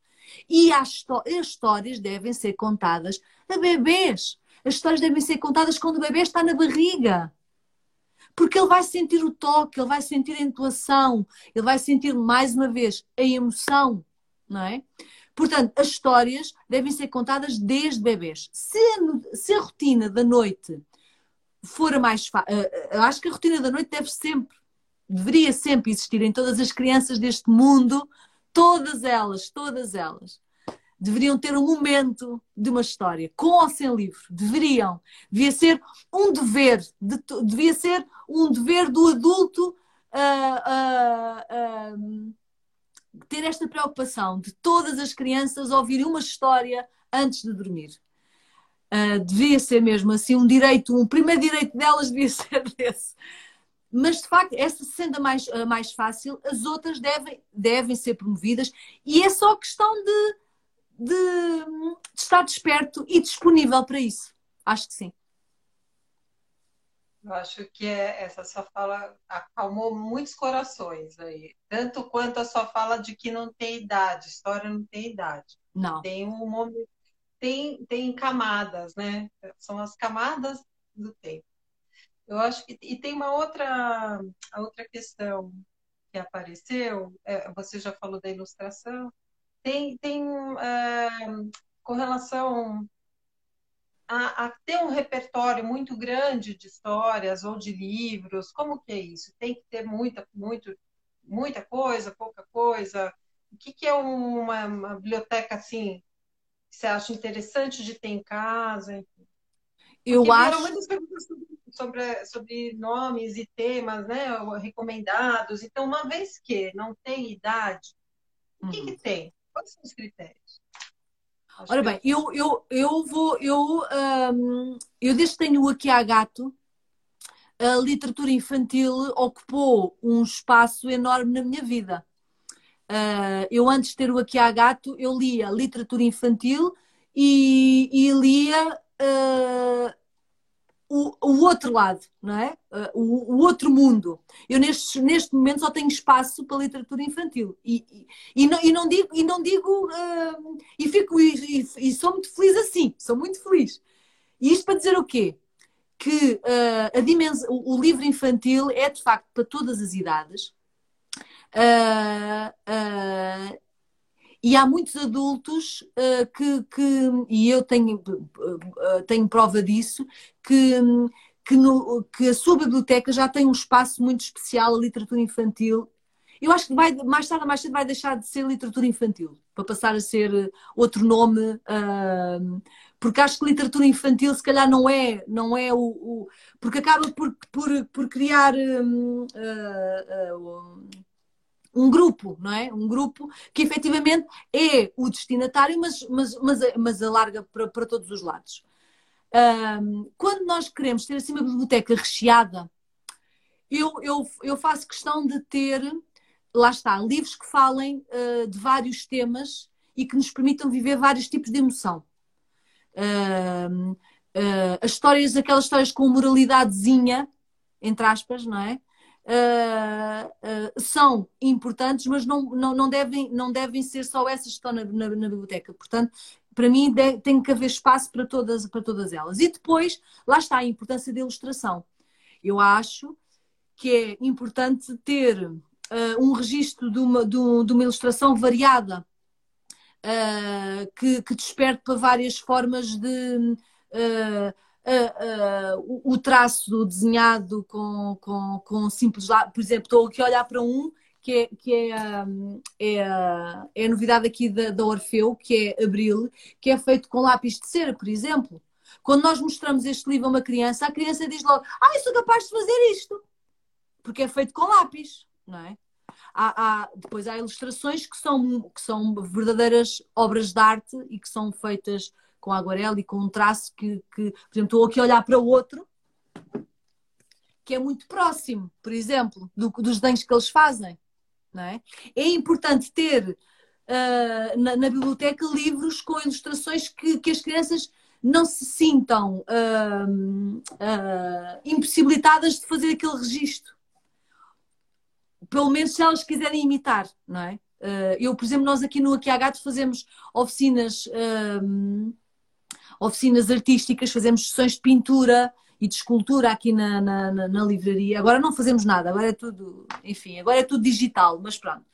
E as, as histórias devem ser contadas a bebês. As histórias devem ser contadas quando o bebê está na barriga porque ele vai sentir o toque, ele vai sentir a intuação, ele vai sentir mais uma vez a emoção, não é? Portanto, as histórias devem ser contadas desde bebês. Se a, se a rotina da noite for a mais fácil, eh, eh, acho que a rotina da noite deve sempre, deveria sempre existir em todas as crianças deste mundo, todas elas, todas elas deveriam ter um momento de uma história, com ou sem livro. Deveriam. Devia ser um dever, de, devia ser um dever do adulto uh, uh, uh, ter esta preocupação de todas as crianças ouvirem uma história antes de dormir. devia ser mesmo assim um direito, um primeiro direito delas devia ser esse. Mas de facto, essa sendo a mais, a mais fácil, as outras devem, devem ser promovidas e é só questão de de, de estar desperto e disponível para isso. Acho que sim. Eu acho que é, essa sua fala acalmou muitos corações aí. Tanto quanto a sua fala de que não tem idade, história não tem idade. Não. Tem um momento, tem, tem camadas, né? São as camadas do tempo. Eu acho que e tem uma outra a outra questão que apareceu. É, você já falou da ilustração tem, tem é, com relação a, a, ter um repertório muito grande de histórias ou de livros, como que é isso? Tem que ter muita, muito, muita coisa, pouca coisa? O que, que é uma, uma biblioteca assim que você acha interessante de ter em casa? Eu acho. muitas perguntas sobre, sobre nomes e temas, né, recomendados. Então, uma vez que não tem idade, o que, que uhum. tem? Quais são os critérios? Acho Ora bem, eu, eu, eu vou, eu, um, eu desde que tenho aqui a gato, a literatura infantil ocupou um espaço enorme na minha vida. Uh, eu antes de ter o aqui a gato, eu lia literatura infantil e, e lia uh, o, o outro lado, não é? Uh, o, o, outro mundo. Eu neste, neste momento só tenho espaço para literatura infantil e, e, e, não, e não, digo, e, não digo uh, e, fico, e, e, sou muito feliz assim, sou muito feliz. E isto para dizer o quê? Que uh, a dimensão, o, o, livro infantil é de facto para todas as idades. Uh, e há muitos adultos uh, que, que, e eu tenho, uh, tenho prova disso, que, que, no, que a sua biblioteca já tem um espaço muito especial, a literatura infantil, eu acho que vai, mais tarde ou mais cedo vai deixar de ser literatura infantil, para passar a ser outro nome, uh, porque acho que literatura infantil se calhar não é, não é o, o porque acaba por, por, por criar um, uh, um grupo, não é? Um grupo que efetivamente é o destinatário, mas, mas, mas, mas alarga para, para todos os lados. quando nós queremos ter assim uma biblioteca recheada, eu, eu, eu faço questão de ter, lá está, livros que falem uh, de vários temas e que nos permitam viver vários tipos de emoção. Uh, as histórias, aquelas histórias com moralidadezinha, entre aspas, não é? Uh, são importantes, mas não, não, não, devem, não devem ser só essas que estão na, na, na biblioteca. Portanto, para mim de, tem que haver espaço para todas, para todas elas. E depois, lá está a importância da ilustração. Eu acho que é importante ter uh, um registro de uma, de, um, de uma ilustração variada, uh, que, que desperte para várias formas de. Uh, o traço desenhado com, com, com simples por exemplo, estou aqui a olhar para um que é, que é, um, é, é, a novidade aqui da, da Orfeu, que é Abril, que é feito com lápis de cera, por exemplo. Quando nós mostramos este livro a uma criança, a criança diz logo: Ah, eu sou capaz de fazer isto porque é feito com lápis, não é? Há, há, depois há ilustrações que são, que são verdadeiras obras de arte e que são feitas com aguarela e com um traço que, que, por exemplo, estou aqui a olhar para o outro que é muito próximo, por exemplo, do, dos desenhos que eles fazem. Não é? é importante ter uh, na, na, biblioteca livros com ilustrações que, que as crianças não se sintam uh, uh, impossibilitadas de fazer aquele registro pelo menos se elas quiserem imitar, não é? Eu, por exemplo, nós aqui no AQH fazemos oficinas, oficinas artísticas, fazemos sessões de pintura e de escultura aqui na, na, na, na, livraria. Agora não fazemos nada, agora é tudo, enfim, agora é tudo digital, mas pronto.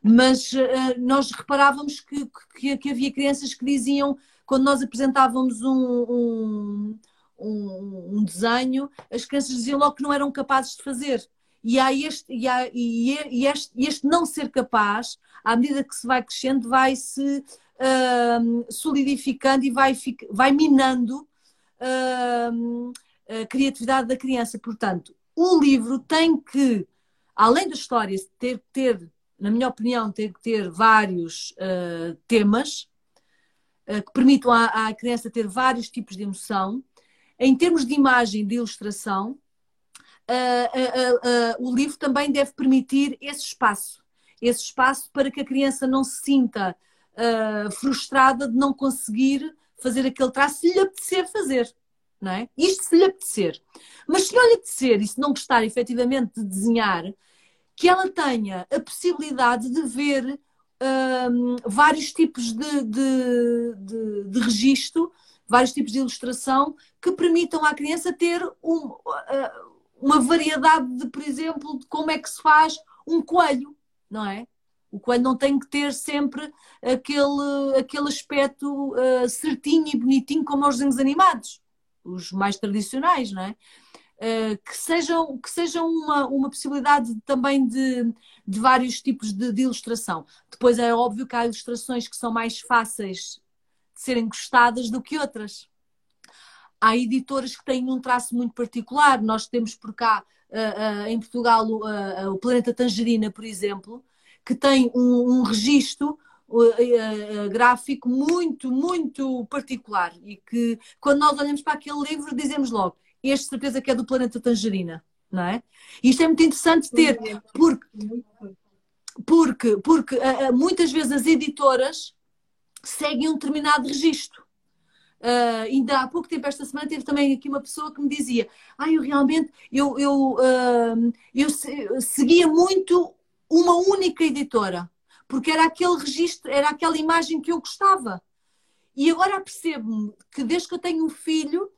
Mas uh, nós reparávamos que, que, que, havia crianças que diziam, quando nós apresentávamos um, um, um, um desenho, as crianças diziam logo que não eram capazes de fazer e, há este, e, há, e, este, este não ser capaz, à medida que se vai crescendo, vai se uh, solidificando e vai, vai minando uh, a criatividade da criança. Portanto, o livro tem que, além da história, ter ter, na minha opinião, ter que ter vários uh, temas que permitam à, à criança ter vários tipos de emoção. Em termos de imagem, de ilustração, uh, uh, o livro também deve permitir esse espaço. Esse espaço para que a criança não se sinta frustrada de não conseguir fazer aquele traço se lhe apetecer fazer. Não é? Isto se lhe apetecer. Mas se não lhe apetecer e se não gostar efetivamente de desenhar, que ela tenha a possibilidade de ver um, vários tipos de, de, de, de, registro, vários tipos de ilustração que permitam à criança ter um, uh, uma variedade de, por exemplo, de como é que se faz um coelho, não é? O coelho não tem que ter sempre aquele, aquele aspecto uh, certinho e bonitinho como os desenhos animados, os mais tradicionais, não é? Uh, que sejam, que sejam uma, uma possibilidade também de, de vários tipos de, de, ilustração. Depois é óbvio que há ilustrações que são mais fáceis de serem gostadas do que outras. Há editoras que têm um traço muito particular. Nós temos por cá, uh, uh, em Portugal, o Planeta Tangerina, por exemplo, que tem um, um registro gráfico muito, muito particular e que, quando nós olhamos para aquele livro, dizemos logo: este certeza que é do Planeta Tangerina. Não é? E isto é muito interessante ter, porque, porque, porque muitas vezes as editoras seguem um determinado registro. Uh, ainda há pouco tempo, esta semana, teve também aqui uma pessoa que me dizia: Ah, eu realmente eu, eu, uh, eu seguia muito uma única editora, porque era aquele registro, era aquela imagem que eu gostava. E agora percebo-me que desde que eu tenho um filho,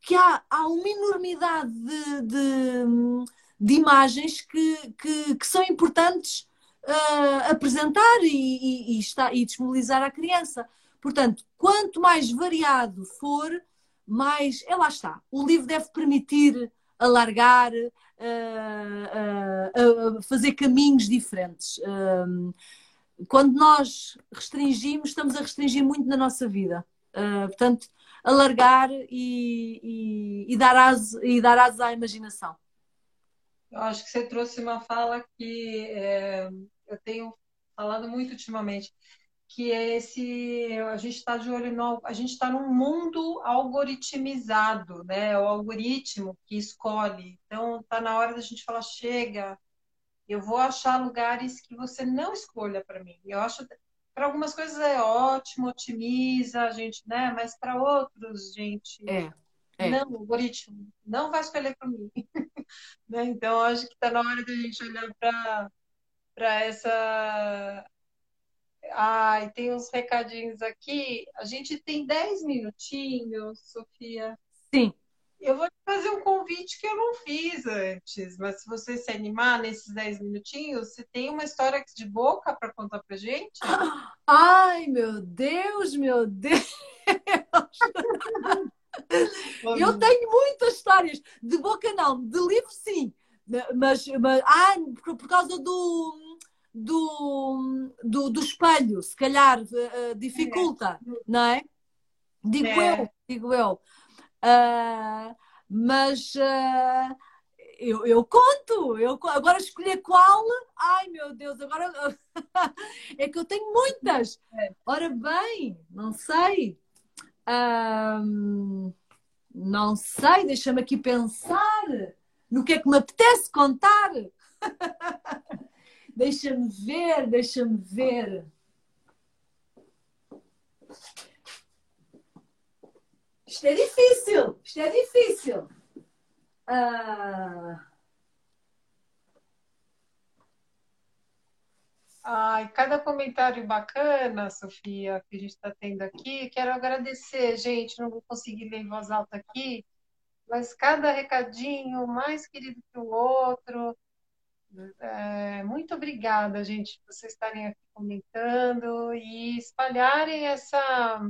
que há, há uma enormidade de, de, de imagens que, que, que, são importantes uh, apresentar e, e, e, está, e disponibilizar à criança. Portanto, quanto mais variado for, mais. É lá está. O livro deve permitir alargar, fazer caminhos diferentes. quando nós restringimos, estamos a restringir muito na nossa vida. portanto, alargar e, e, e, dar asas, e dar asas à imaginação. Eu acho que você trouxe uma fala que é, eu tenho falado muito ultimamente, que é esse a gente está de olho no a gente está num mundo algoritmizado, né? O algoritmo que escolhe. Então está na hora da gente falar chega, eu vou achar lugares que você não escolha para mim. Eu acho para algumas coisas é ótimo, otimiza a gente, né? Mas para outros, gente, é, é. não, o algoritmo não vai escolher para mim. né? Então, acho que está na hora da gente olhar para para essa. Ai, tem uns recadinhos aqui. A gente tem 10 minutinhos, Sofia. Sim. Eu vou te fazer um convite que eu não fiz antes, mas se você se animar nesses 10 minutinhos, você tem uma história de boca para contar para gente? Ai, meu Deus, meu Deus! eu tenho muitas histórias. De boca não, de livro sim. Mas, mas ah, por, por causa do, do, do, do espelho, se calhar uh, dificulta, é. não é? Digo é. eu, digo eu. Uh, mas uh, eu, eu conto, eu agora escolher qual, ai meu Deus, agora é que eu tenho muitas. É. Ora bem, não sei. não sei, deixa-me aqui pensar no que é que me apetece contar. deixa-me ver, deixa-me ver. Isto é difícil, isto é difícil. Ah... Ai, cada comentário bacana, Sofia, que a gente está tendo aqui. Quero agradecer, gente. Não vou conseguir ler em voz alta aqui, mas cada recadinho mais querido que o outro. É, muito obrigada, gente, por vocês estarem aqui comentando e espalharem essa,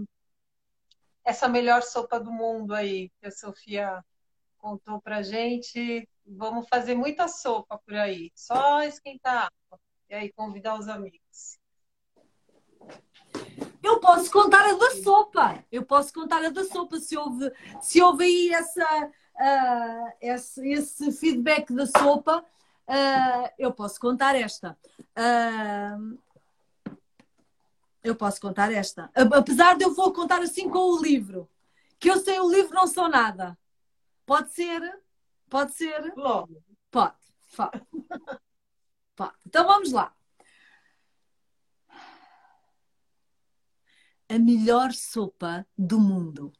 essa melhor sopa do mundo aí que a Sofia contou pra gente. Vamos fazer muita sopa por aí, só esquentar água e aí convidar os amigos. Eu posso contar a da sopa. Eu posso contar a da sopa se houve, se houve aí essa, uh, esse, esse feedback da sopa. Uh, eu posso contar esta. Uh, eu posso contar esta. Apesar de eu vou contar assim com o livro. Que eu sem o livro não sou nada. Pode ser? Pode ser? Logo. Pode. Pode. Pode. Então vamos lá. A melhor sopa do mundo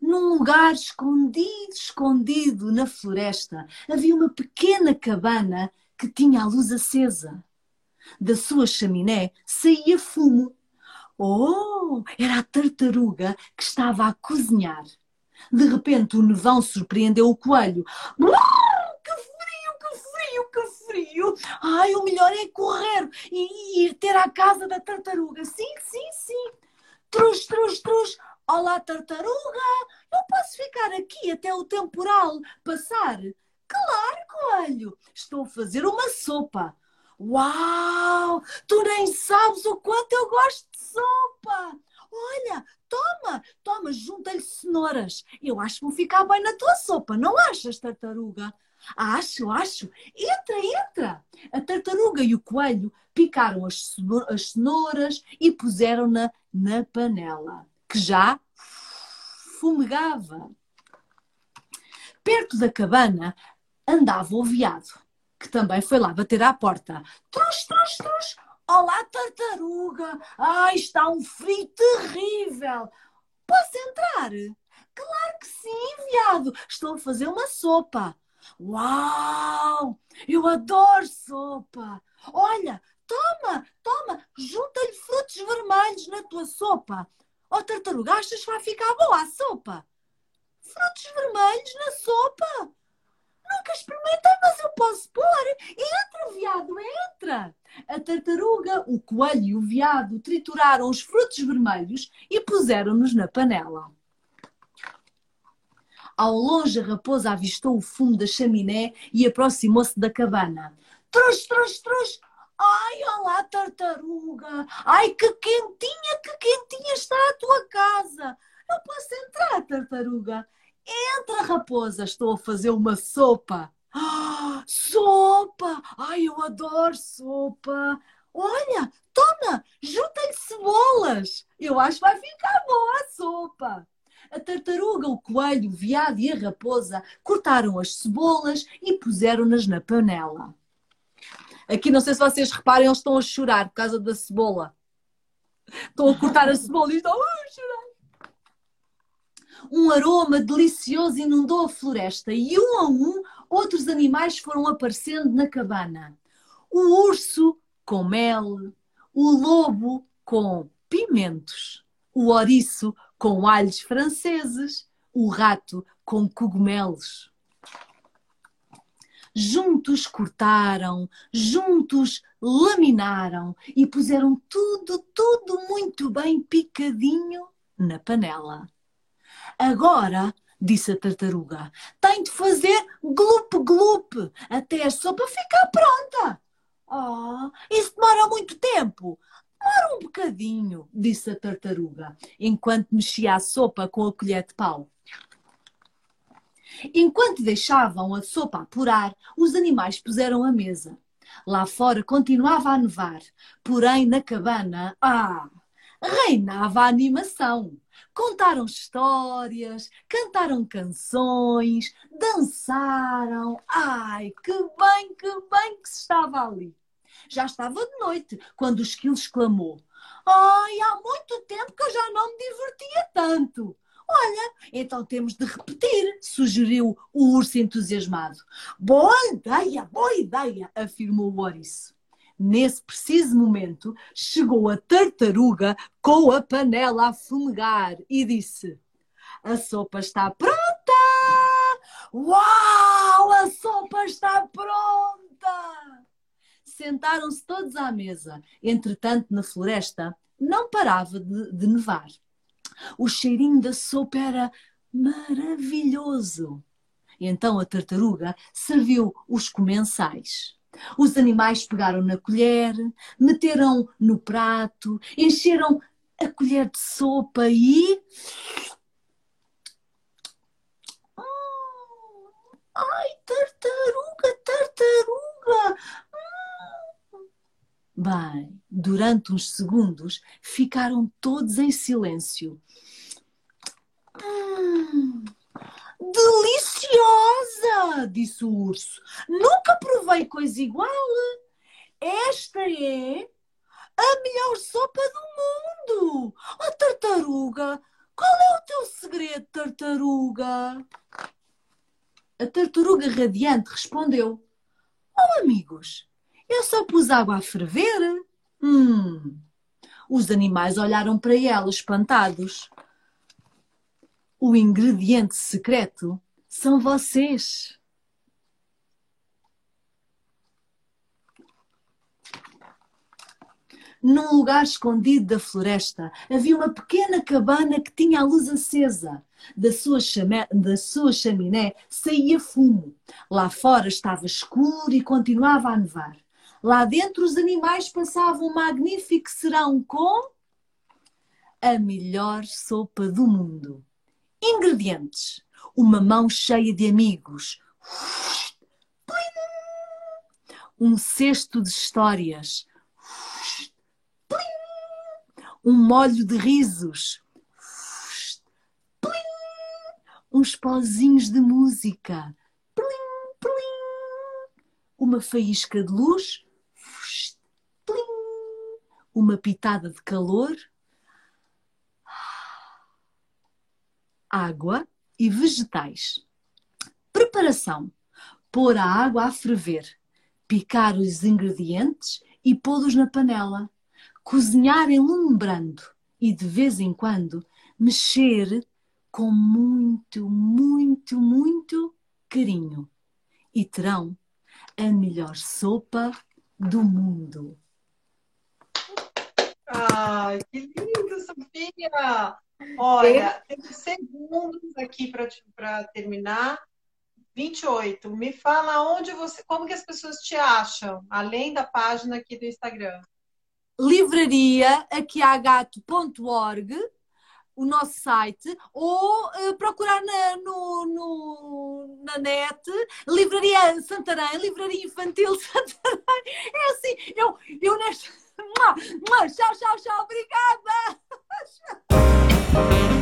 num lugar escondido, escondido na floresta, havia uma pequena cabana que tinha a luz acesa. Da sua chaminé saía fumo. Oh, era a tartaruga que estava a cozinhar. De repente o nevão surpreendeu o coelho. Que frio, que frio, que frio! Ai, o melhor é correr e ir ter à casa da tartaruga. Sim, sim, sim. Trus, trus, trus. Olá, tartaruga! Eu posso ficar aqui até o temporal passar? Claro, coelho! Estou a fazer uma sopa. Uau! Tu nem sabes o quanto eu gosto de sopa! Olha, toma, toma, junta-lhe cenouras. Eu acho que vou ficar bem na tua sopa, não achas, tartaruga? Acho, acho. Entra, entra. A tartaruga e o coelho picaram as cenouras e puseram-na na panela que já fumegava. Perto da cabana andava o veado, que também foi lá bater à porta. Trus, trus, trus. Olá, tartaruga! Ai, está um frio terrível! Posso entrar? Claro que sim, viado! Estou a fazer uma sopa. Uau! Eu adoro sopa! Olha, toma, toma, junta-lhe frutos vermelhos na tua sopa. Oh, tartaruga, achas que vai ficar boa a sopa? Frutos vermelhos na sopa? Nunca experimentei, mas eu posso pôr. Entra, viado, entra. A tartaruga, o coelho e o veado trituraram os frutos vermelhos e puseram-nos na panela. Ao longe, a raposa avistou o fumo da chaminé e aproximou-se da cabana. Trus, trus, trus! Ai, olá, tartaruga! Ai, que quentinha, que quentinha está a tua casa! Eu posso entrar, tartaruga? Entra, raposa, estou a fazer uma sopa. Ah, sopa! Ai, eu adoro sopa! Olha, toma, junta-lhe cebolas. Eu acho que vai ficar boa a sopa. A tartaruga, o coelho, o veado e a raposa cortaram as cebolas e puseram-nas na panela. Aqui não sei se vocês reparem, eles estão a chorar por causa da cebola. Estão a cortar a cebola e estão a chorar. Um aroma delicioso inundou a floresta e um a um outros animais foram aparecendo na cabana. O urso com mel, o lobo com pimentos, o ouriço com alhos franceses, o rato com cogumelos. Juntos cortaram, juntos laminaram e puseram tudo, tudo muito bem picadinho na panela. Agora, disse a tartaruga, tem de fazer glup-glup até a sopa ficar pronta. Oh, isso demora muito tempo. Demora um bocadinho, disse a tartaruga, enquanto mexia a sopa com a colher de pau. Enquanto deixavam a sopa apurar, os animais puseram a mesa. Lá fora continuava a nevar, porém na cabana, ah, reinava a animação. Contaram histórias, cantaram canções, dançaram. Ai, que bem, que bem que se estava ali. Já estava de noite quando o esquilo exclamou: Ai, há muito tempo que eu já não me divertia tanto. Olha, então temos de repetir, sugeriu o urso entusiasmado. Boa ideia, boa ideia, afirmou o. Nesse preciso momento, chegou a tartaruga com a panela a fumegar e disse: A sopa está pronta! Uau! A sopa está pronta! Sentaram-se todos à mesa. Entretanto, na floresta, não parava de, de nevar. O cheirinho da sopa era maravilhoso. E então a tartaruga serviu os comensais. Os animais pegaram na colher, meteram no prato, encheram a colher de sopa e. Hum, ai, tartaruga, tartaruga! Bem, durante uns segundos ficaram todos em silêncio. Hum, deliciosa! disse o urso. Nunca provei coisa igual. Esta é a melhor sopa do mundo. Oh, tartaruga, qual é o teu segredo, tartaruga? A tartaruga radiante respondeu: Oh, amigos, eu só pus água a ferver. Hum. Os animais olharam para ela, espantados. O ingrediente secreto são vocês. Num lugar escondido da floresta havia uma pequena cabana que tinha a luz acesa. Da sua, chame... da sua chaminé saía fumo. Lá fora estava escuro e continuava a nevar. Lá dentro os animais passavam um magnífico serão com a melhor sopa do mundo. Ingredientes: uma mão cheia de amigos, um cesto de histórias, um molho de risos, uns pozinhos de música, uma faísca de luz uma pitada de calor, água e vegetais. Preparação: pôr a água a ferver, picar os ingredientes e pô-los na panela, cozinhar enlumbrando e de vez em quando mexer com muito, muito, muito carinho. E terão a melhor sopa do mundo. Ai, que lindo, Sofia! Olha, tem segundos aqui para terminar. 28. Me fala onde você, como que as pessoas te acham, além da página aqui do Instagram. Livraria aquiagato.org o nosso site ou uh, procurar na, no, no, na net Livraria Santarém, Livraria Infantil Santarém. É assim, eu, eu nesta. Tchau, tchau, tchau. Obrigada!